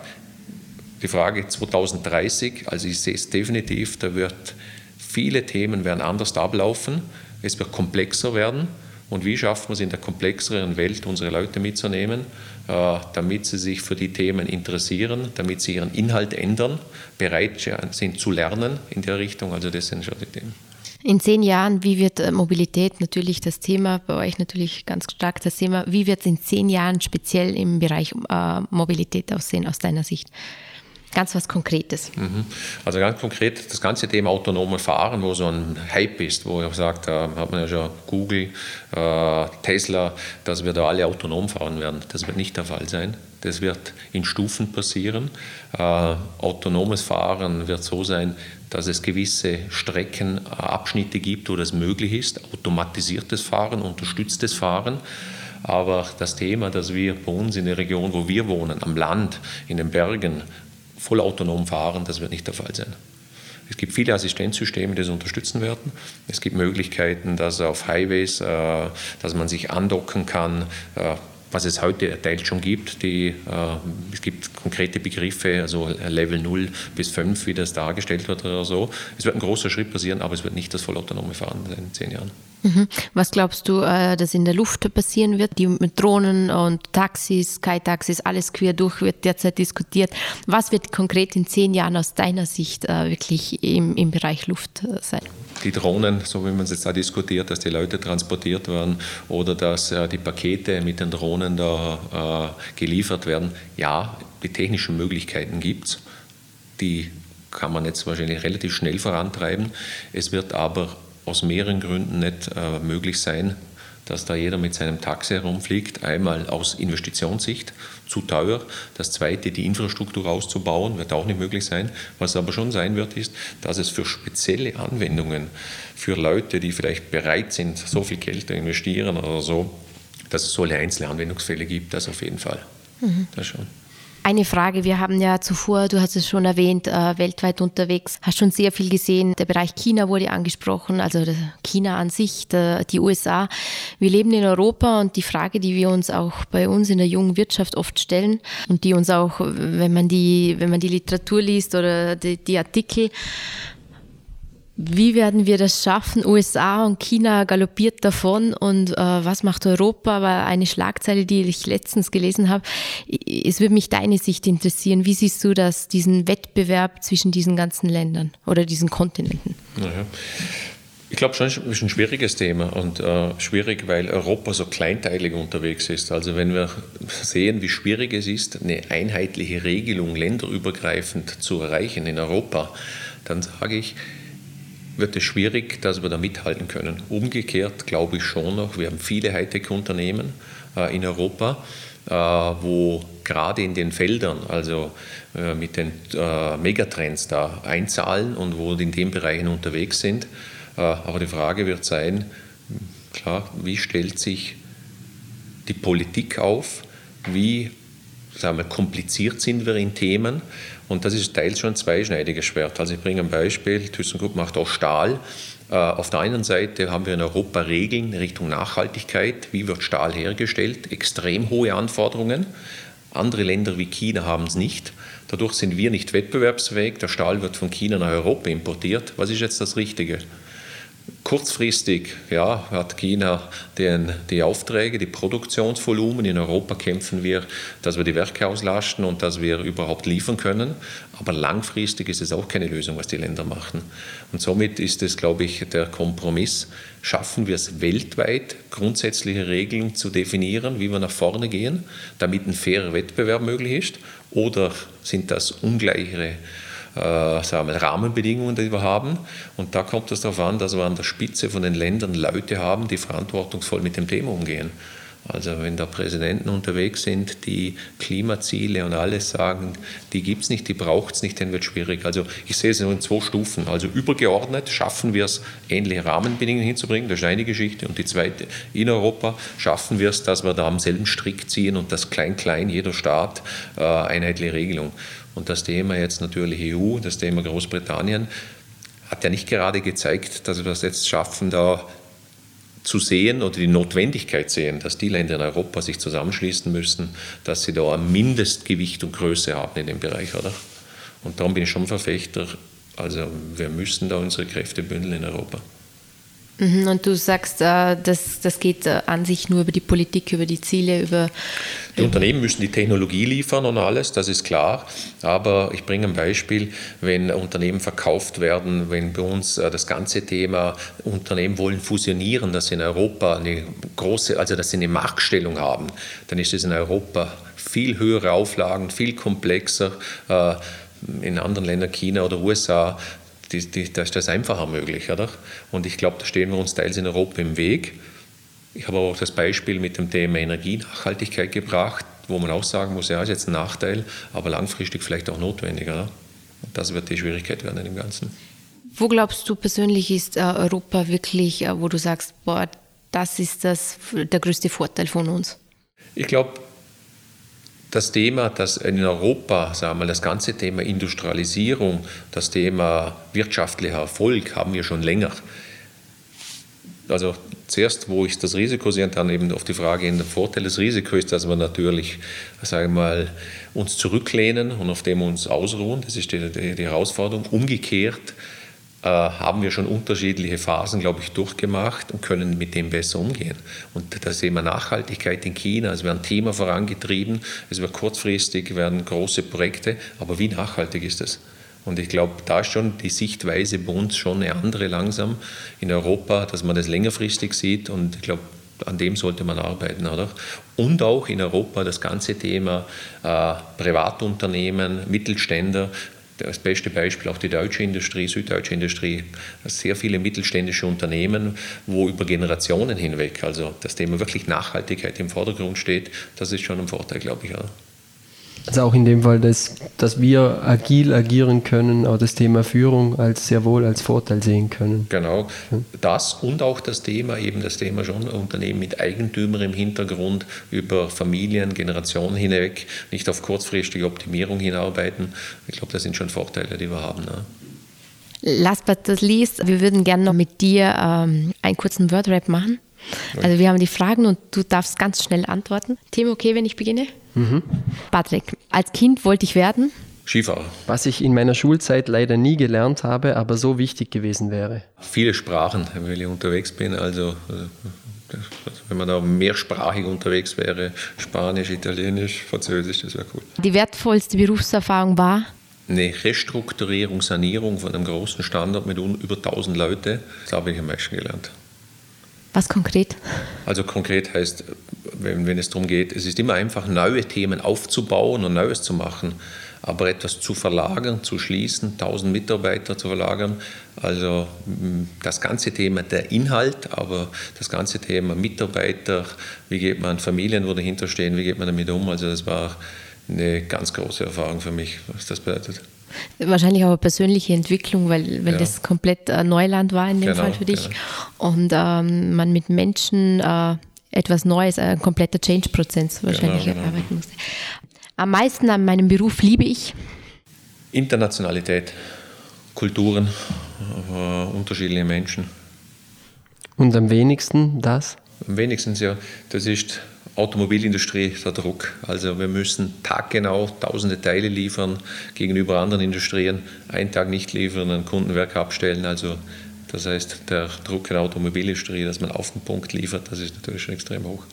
die Frage 2030, also ich sehe es definitiv, da wird viele Themen werden anders ablaufen, es wird komplexer werden. Und wie schaffen wir es in der komplexeren Welt, unsere Leute mitzunehmen, äh, damit sie sich für die Themen interessieren, damit sie ihren Inhalt ändern, bereit sind zu lernen in der Richtung. Also das sind schon die Themen. In zehn Jahren, wie wird äh, Mobilität natürlich das Thema, bei euch natürlich ganz stark das Thema, wie wird es in zehn Jahren speziell im Bereich äh, Mobilität aussehen aus deiner Sicht? Ganz was Konkretes. Mhm. Also ganz konkret das ganze Thema autonome Fahren, wo so ein Hype ist, wo ich sagt, da hat man ja schon Google, äh, Tesla, dass wir da alle autonom fahren werden. Das wird nicht der Fall sein. Das wird in Stufen passieren. Äh, autonomes Fahren wird so sein, dass es gewisse Streckenabschnitte gibt, wo das möglich ist. Automatisiertes Fahren, unterstütztes Fahren. Aber das Thema, dass wir bei uns in der Region, wo wir wohnen, am Land, in den Bergen, vollautonom fahren, das wird nicht der Fall sein. Es gibt viele Assistenzsysteme, die das unterstützen werden. Es gibt Möglichkeiten, dass auf Highways, äh, dass man sich andocken kann, äh, was es heute teils schon gibt. Die, äh, es gibt konkrete Begriffe, also Level 0 bis 5, wie das dargestellt wird oder so. Es wird ein großer Schritt passieren, aber es wird nicht das vollautonome Fahren sein in zehn Jahren. Mhm. Was glaubst du, äh, dass in der Luft passieren wird? Die mit Drohnen und Taxis, Sky-Taxis, alles quer durch wird derzeit diskutiert. Was wird konkret in zehn Jahren aus deiner Sicht äh, wirklich im, im Bereich Luft äh, sein? Die Drohnen, so wie man es jetzt da diskutiert, dass die Leute transportiert werden oder dass die Pakete mit den Drohnen da geliefert werden. Ja, die technischen Möglichkeiten gibt es. Die kann man jetzt wahrscheinlich relativ schnell vorantreiben. Es wird aber aus mehreren Gründen nicht äh, möglich sein, dass da jeder mit seinem Taxi herumfliegt. Einmal aus Investitionssicht, zu teuer. Das zweite, die Infrastruktur auszubauen, wird auch nicht möglich sein. Was aber schon sein wird, ist, dass es für spezielle Anwendungen, für Leute, die vielleicht bereit sind, so viel Geld zu investieren oder so, dass es solche einzelne Anwendungsfälle gibt, das auf jeden Fall. Mhm. Das schon. Eine Frage, wir haben ja zuvor, du hast es schon erwähnt, äh, weltweit unterwegs, hast schon sehr viel gesehen. Der Bereich China wurde angesprochen, also China an sich, der, die USA. Wir leben in Europa und die Frage, die wir uns auch bei uns in der jungen Wirtschaft oft stellen und die uns auch, wenn man die, wenn man die Literatur liest oder die, die Artikel, wie werden wir das schaffen? USA und China galoppiert davon und äh, was macht Europa? War eine Schlagzeile, die ich letztens gelesen habe. Es würde mich deine Sicht interessieren. Wie siehst du das, diesen Wettbewerb zwischen diesen ganzen Ländern oder diesen Kontinenten? Naja. Ich glaube schon, es ist ein schwieriges Thema und äh, schwierig, weil Europa so kleinteilig unterwegs ist. Also wenn wir sehen, wie schwierig es ist, eine einheitliche Regelung länderübergreifend zu erreichen in Europa, dann sage ich, wird es schwierig, dass wir da mithalten können. Umgekehrt glaube ich schon noch, wir haben viele Hightech-Unternehmen äh, in Europa, äh, wo gerade in den Feldern, also äh, mit den Megatrends da einzahlen und wo in den Bereichen unterwegs sind. Aber die Frage wird sein, klar, wie stellt sich die Politik auf? Wie sagen wir, kompliziert sind wir in Themen? Und das ist teils schon ein zweischneidiges Schwert. Also ich bringe ein Beispiel, ThyssenKrupp macht auch Stahl. Äh, auf der einen Seite haben wir in Europa Regeln in Richtung Nachhaltigkeit. Wie wird Stahl hergestellt? Extrem hohe Anforderungen. Andere Länder wie China haben es nicht. Dadurch sind wir nicht wettbewerbsfähig. Der Stahl wird von China nach Europa importiert. Was ist jetzt das Richtige? Kurzfristig ja, hat China den, die Aufträge, die Produktionsvolumen. In Europa kämpfen wir, dass wir die Werke auslasten und dass wir überhaupt liefern können. Aber langfristig ist es auch keine Lösung, was die Länder machen. Und somit ist es, glaube ich, der Kompromiss. Schaffen wir es weltweit, grundsätzliche Regeln zu definieren, wie wir nach vorne gehen, damit ein fairer Wettbewerb möglich ist? Oder sind das ungleichere sagen wir, Rahmenbedingungen, die wir haben. Und da kommt es darauf an, dass wir an der Spitze von den Ländern Leute haben, die verantwortungsvoll mit dem Thema umgehen. Also wenn da Präsidenten unterwegs sind, die Klimaziele und alles sagen, die gibt es nicht, die braucht es nicht, dann wird es schwierig. Also ich sehe es nur in zwei Stufen. Also übergeordnet schaffen wir es, ähnliche Rahmenbedingungen hinzubringen, das ist eine Geschichte. Und die zweite, in Europa schaffen wir es, dass wir da am selben Strick ziehen und das klein-klein, jeder Staat, äh, einheitliche Regelung. Und das Thema jetzt natürlich EU, das Thema Großbritannien, hat ja nicht gerade gezeigt, dass wir das jetzt schaffen, da zu sehen oder die Notwendigkeit sehen, dass die Länder in Europa sich zusammenschließen müssen, dass sie da ein Mindestgewicht und Größe haben in dem Bereich, oder? Und darum bin ich schon Verfechter, also wir müssen da unsere Kräfte bündeln in Europa. Mhm, und du sagst, äh, das, das geht äh, an sich nur über die Politik, über die Ziele, über. Die Unternehmen müssen die Technologie liefern und alles, das ist klar. Aber ich bringe ein Beispiel, wenn Unternehmen verkauft werden, wenn bei uns äh, das ganze Thema Unternehmen wollen fusionieren, dass sie in Europa eine große, also dass sie eine Marktstellung haben, dann ist es in Europa viel höhere Auflagen, viel komplexer in anderen Ländern, China oder USA, die, die, da ist das einfacher möglich. Oder? Und ich glaube, da stehen wir uns teils in Europa im Weg. Ich habe aber auch das Beispiel mit dem Thema Energienachhaltigkeit gebracht, wo man auch sagen muss, ja, ist jetzt ein Nachteil, aber langfristig vielleicht auch notwendig. Oder? Und das wird die Schwierigkeit werden in dem Ganzen. Wo glaubst du persönlich ist äh, Europa wirklich, äh, wo du sagst, boah, das ist das, der größte Vorteil von uns? Ich glaube, das Thema, das in Europa, sagen wir, das ganze Thema Industrialisierung, das Thema wirtschaftlicher Erfolg haben wir schon länger. Also zuerst, wo ich das Risiko sehe, und dann eben auf die Frage, der Vorteil des Risikos ist, dass wir natürlich, sagen wir mal, uns zurücklehnen und auf dem uns ausruhen. Das ist die, die, die Herausforderung. Umgekehrt haben wir schon unterschiedliche Phasen, glaube ich, durchgemacht und können mit dem besser umgehen. Und das Thema Nachhaltigkeit in China, es werden Thema vorangetrieben, es wird kurzfristig, werden große Projekte, aber wie nachhaltig ist das? Und ich glaube, da ist schon die Sichtweise bei uns schon eine andere langsam in Europa, dass man das längerfristig sieht und ich glaube, an dem sollte man arbeiten, oder? Und auch in Europa das ganze Thema äh, Privatunternehmen, Mittelständler, das beste Beispiel auch die deutsche Industrie, süddeutsche Industrie, sehr viele mittelständische Unternehmen, wo über Generationen hinweg, also das Thema wirklich Nachhaltigkeit im Vordergrund steht, das ist schon ein Vorteil, glaube ich. Ja. Also auch in dem Fall, dass, dass wir agil agieren können, auch das Thema Führung als sehr wohl als Vorteil sehen können. Genau, das und auch das Thema, eben das Thema schon Unternehmen mit Eigentümer im Hintergrund über Familien, Generationen hinweg, nicht auf kurzfristige Optimierung hinarbeiten. Ich glaube, das sind schon Vorteile, die wir haben. Ne? Last but not least, wir würden gerne noch mit dir ähm, einen kurzen Wordrap machen. Also wir haben die Fragen und du darfst ganz schnell antworten. Tim, okay, wenn ich beginne? Mhm. Patrick, als Kind wollte ich werden? Skifahrer. Was ich in meiner Schulzeit leider nie gelernt habe, aber so wichtig gewesen wäre. Viele Sprachen, wenn ich unterwegs bin. Also, äh, wenn man da mehrsprachig unterwegs wäre, Spanisch, Italienisch, Französisch, das wäre cool. Die wertvollste Berufserfahrung war? Eine Restrukturierung, Sanierung von einem großen Standort mit über 1000 Leuten. Da habe ich am meisten gelernt. Was konkret? Also konkret heißt, wenn, wenn es darum geht, es ist immer einfach, neue Themen aufzubauen und Neues zu machen. Aber etwas zu verlagern, zu schließen, 1000 Mitarbeiter zu verlagern, also das ganze Thema der Inhalt, aber das ganze Thema Mitarbeiter, wie geht man Familien, wo dahinter stehen, wie geht man damit um, also das war eine ganz große Erfahrung für mich, was das bedeutet. Wahrscheinlich auch eine persönliche Entwicklung, weil, weil ja. das komplett äh, Neuland war in dem genau, Fall für dich. Genau. Und ähm, man mit Menschen äh, etwas Neues, ein kompletter Change-Prozess wahrscheinlich genau, genau. arbeiten musste. Am meisten an meinem Beruf liebe ich? Internationalität, Kulturen, äh, unterschiedliche Menschen. Und am wenigsten das? Am wenigsten, ja. Das ist Automobilindustrie der Druck. Also wir müssen taggenau tausende Teile liefern gegenüber anderen Industrien, einen Tag nicht liefern, ein Kundenwerk abstellen. Also das heißt, der Druck in der Automobilindustrie, dass man auf den Punkt liefert, das ist natürlich schon extrem hoch.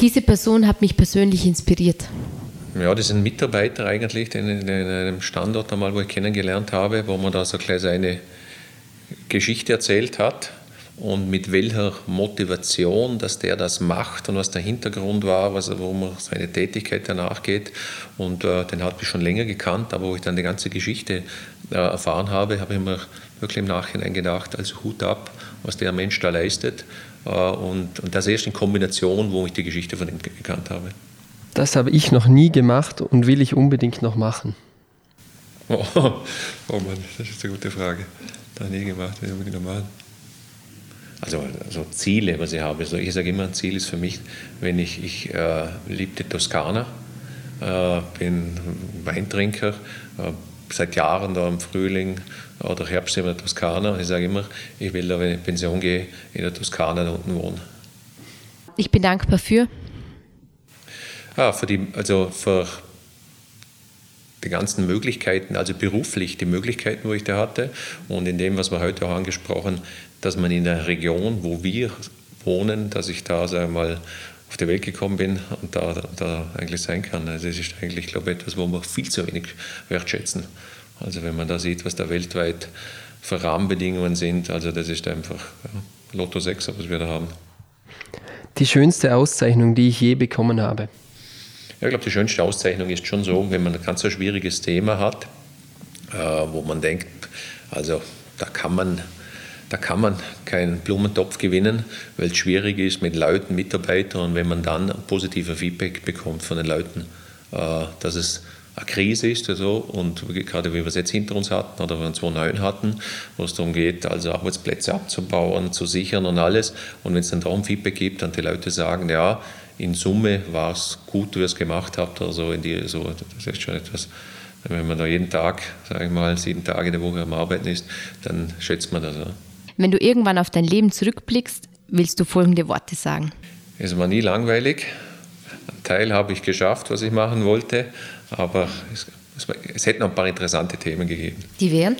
Diese Person hat mich persönlich inspiriert. Ja, das ist ein Mitarbeiter eigentlich, den in einem Standort einmal, wo ich kennengelernt habe, wo man da so eine kleine Geschichte erzählt hat und mit welcher Motivation, dass der das macht und was der Hintergrund war, was, warum er seine Tätigkeit danach geht. Und äh, den habe ich schon länger gekannt, aber wo ich dann die ganze Geschichte äh, erfahren habe, habe ich mir wirklich im Nachhinein gedacht, also Hut ab, was der Mensch da leistet. Äh, und, und das erst in Kombination, wo ich die Geschichte von ihm gekannt habe. Das habe ich noch nie gemacht und will ich unbedingt noch machen. Oh, oh Mann, das ist eine gute Frage. Da nie gemacht, will ich unbedingt noch machen also, also Ziele, was ich habe. Also ich sage immer, ein Ziel ist für mich, wenn ich, ich äh, liebe die Toskana, äh, bin Weintrinker, äh, seit Jahren da im Frühling oder Herbst in der Toskana. Und ich sage immer, ich will da, wenn ich in Pension gehe, in der Toskana da unten wohnen. Ich bin dankbar für. Ja, für die, also für die ganzen Möglichkeiten, also beruflich die Möglichkeiten, wo ich da hatte und in dem, was wir heute auch angesprochen, dass man in der Region, wo wir wohnen, dass ich da, sage mal, auf die Welt gekommen bin und da, da eigentlich sein kann. Also es ist eigentlich, glaube ich, etwas, wo wir viel zu wenig wertschätzen. Also wenn man da sieht, was da weltweit für Rahmenbedingungen sind, also das ist einfach ja, Lotto 6, was wir da haben. Die schönste Auszeichnung, die ich je bekommen habe? Ja, ich glaube, die schönste Auszeichnung ist schon so, wenn man ein ganz so schwieriges Thema hat, äh, wo man denkt, also da kann man da kann man keinen Blumentopf gewinnen, weil es schwierig ist mit Leuten, Mitarbeitern und wenn man dann positive Feedback bekommt von den Leuten, äh, dass es eine Krise ist also, und gerade wie wir es jetzt hinter uns hatten oder wir 2009 hatten, wo es darum geht, also Arbeitsplätze abzubauen, zu sichern und alles. Und wenn es dann darum Feedback gibt und die Leute sagen, ja, in Summe war es gut, wie ihr es gemacht habt, also in die, so, das ist schon etwas, wenn man da jeden Tag, sage ich mal, sieben Tage in der Woche am Arbeiten ist, dann schätzt man das. Ja. Wenn du irgendwann auf dein Leben zurückblickst, willst du folgende Worte sagen. Es war nie langweilig. Ein Teil habe ich geschafft, was ich machen wollte, aber es, es, es hätte noch ein paar interessante Themen gegeben. Die wären?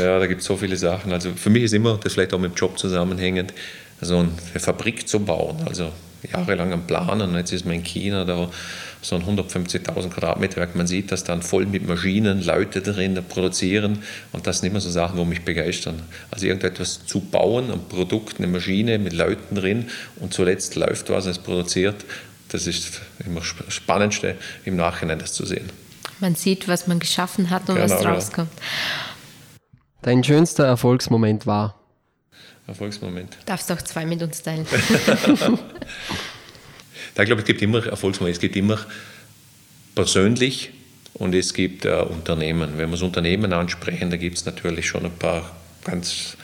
ja, da gibt es so viele Sachen. Also für mich ist immer, das vielleicht auch mit dem Job zusammenhängend, so eine Fabrik zu bauen. Also jahrelang am Planen jetzt ist man in China da so ein 150.000 Quadratmeter Werk. Man sieht das dann voll mit Maschinen, Leute drin produzieren und das sind immer so Sachen, wo mich begeistern. Also irgendetwas zu bauen, ein Produkt, eine Maschine mit Leuten drin und zuletzt läuft was, es produziert, das ist immer das Spannendste im Nachhinein, das zu sehen. Man sieht, was man geschaffen hat und genau, was rauskommt. Dein schönster Erfolgsmoment war? Erfolgsmoment. Darfst du auch zwei mit uns teilen. da glaube ich, es gibt immer Erfolgsmomente. Es gibt immer persönlich und es gibt äh, Unternehmen. Wenn wir das Unternehmen ansprechen, da gibt es natürlich schon ein paar ganz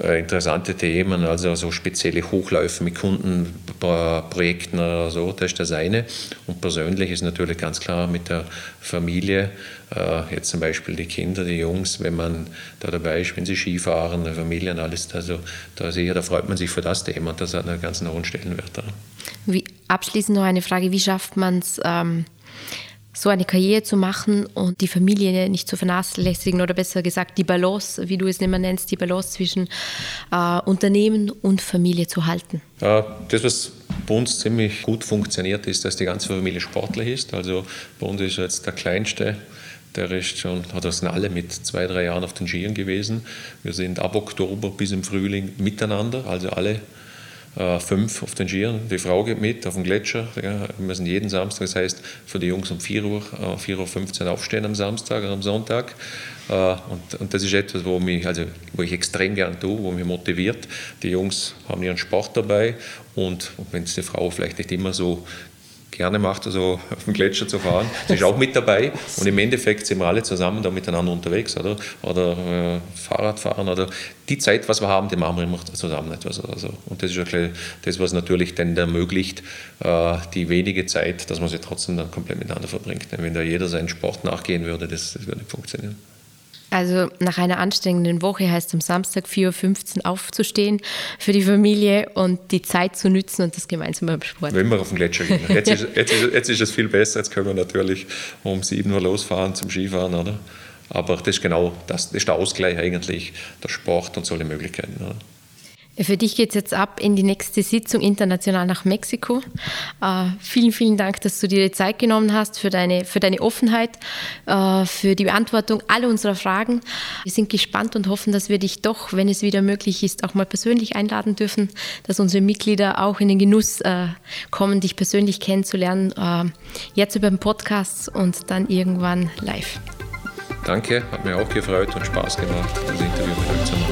interessante Themen, also so spezielle Hochläufe mit Kundenprojekten oder so, das ist das eine. Und persönlich ist natürlich ganz klar mit der Familie, äh, jetzt zum Beispiel die Kinder, die Jungs, wenn man da dabei ist, wenn sie Skifahren, Familie und alles, also da, sicher, da freut man sich für das Thema das hat einen ganz hohen Stellenwert. Wie, abschließend noch eine Frage, wie schafft man es, ähm so eine Karriere zu machen und die Familie nicht zu vernachlässigen oder besser gesagt die Balance, wie du es immer nennst, die Balance zwischen äh, Unternehmen und Familie zu halten? das, was bei uns ziemlich gut funktioniert, ist, dass die ganze Familie sportlich ist. Also bei uns ist jetzt der Kleinste, der ist schon, oder sind alle mit zwei, drei Jahren auf den Skiern gewesen. Wir sind ab Oktober bis im Frühling miteinander, also alle äh, fünf auf den Skiern. Die Frau geht mit auf den Gletscher. Wir müssen jeden Samstag, das heißt für die Jungs um 4 Uhr, äh, 4.15 Uhr aufstehen am Samstag oder am Sonntag. Äh, und, und das ist etwas, wo, mich, also, wo ich extrem gern tue, wo mich motiviert. Die Jungs haben ihren Sport dabei und, und wenn es die Frau vielleicht nicht immer so gerne macht, also auf dem Gletscher zu fahren. Sie ist auch mit dabei und im Endeffekt sind wir alle zusammen da miteinander unterwegs, oder? Oder äh, Fahrradfahren oder die Zeit, was wir haben, die machen wir immer zusammen etwas oder so. Und das ist das, was natürlich dann ermöglicht, äh, die wenige Zeit, dass man sie trotzdem dann komplett miteinander verbringt. Wenn da jeder seinen Sport nachgehen würde, das, das würde nicht funktionieren. Also nach einer anstrengenden Woche heißt es am Samstag 4.15 Uhr aufzustehen für die Familie und die Zeit zu nützen und das gemeinsam beim Sport. Wenn wir auf den Gletscher gehen. Jetzt, ist, jetzt, ist, jetzt ist es viel besser, jetzt können wir natürlich um 7 Uhr losfahren zum Skifahren, oder? Aber das ist genau das, das ist der Ausgleich eigentlich, der Sport und solche Möglichkeiten. Oder? Für dich geht es jetzt ab in die nächste Sitzung international nach Mexiko. Äh, vielen, vielen Dank, dass du dir die Zeit genommen hast für deine, für deine Offenheit, äh, für die Beantwortung aller unserer Fragen. Wir sind gespannt und hoffen, dass wir dich doch, wenn es wieder möglich ist, auch mal persönlich einladen dürfen, dass unsere Mitglieder auch in den Genuss äh, kommen, dich persönlich kennenzulernen. Äh, jetzt über den Podcast und dann irgendwann live. Danke, hat mir auch gefreut und Spaß gemacht, das Interview mit euch zu machen.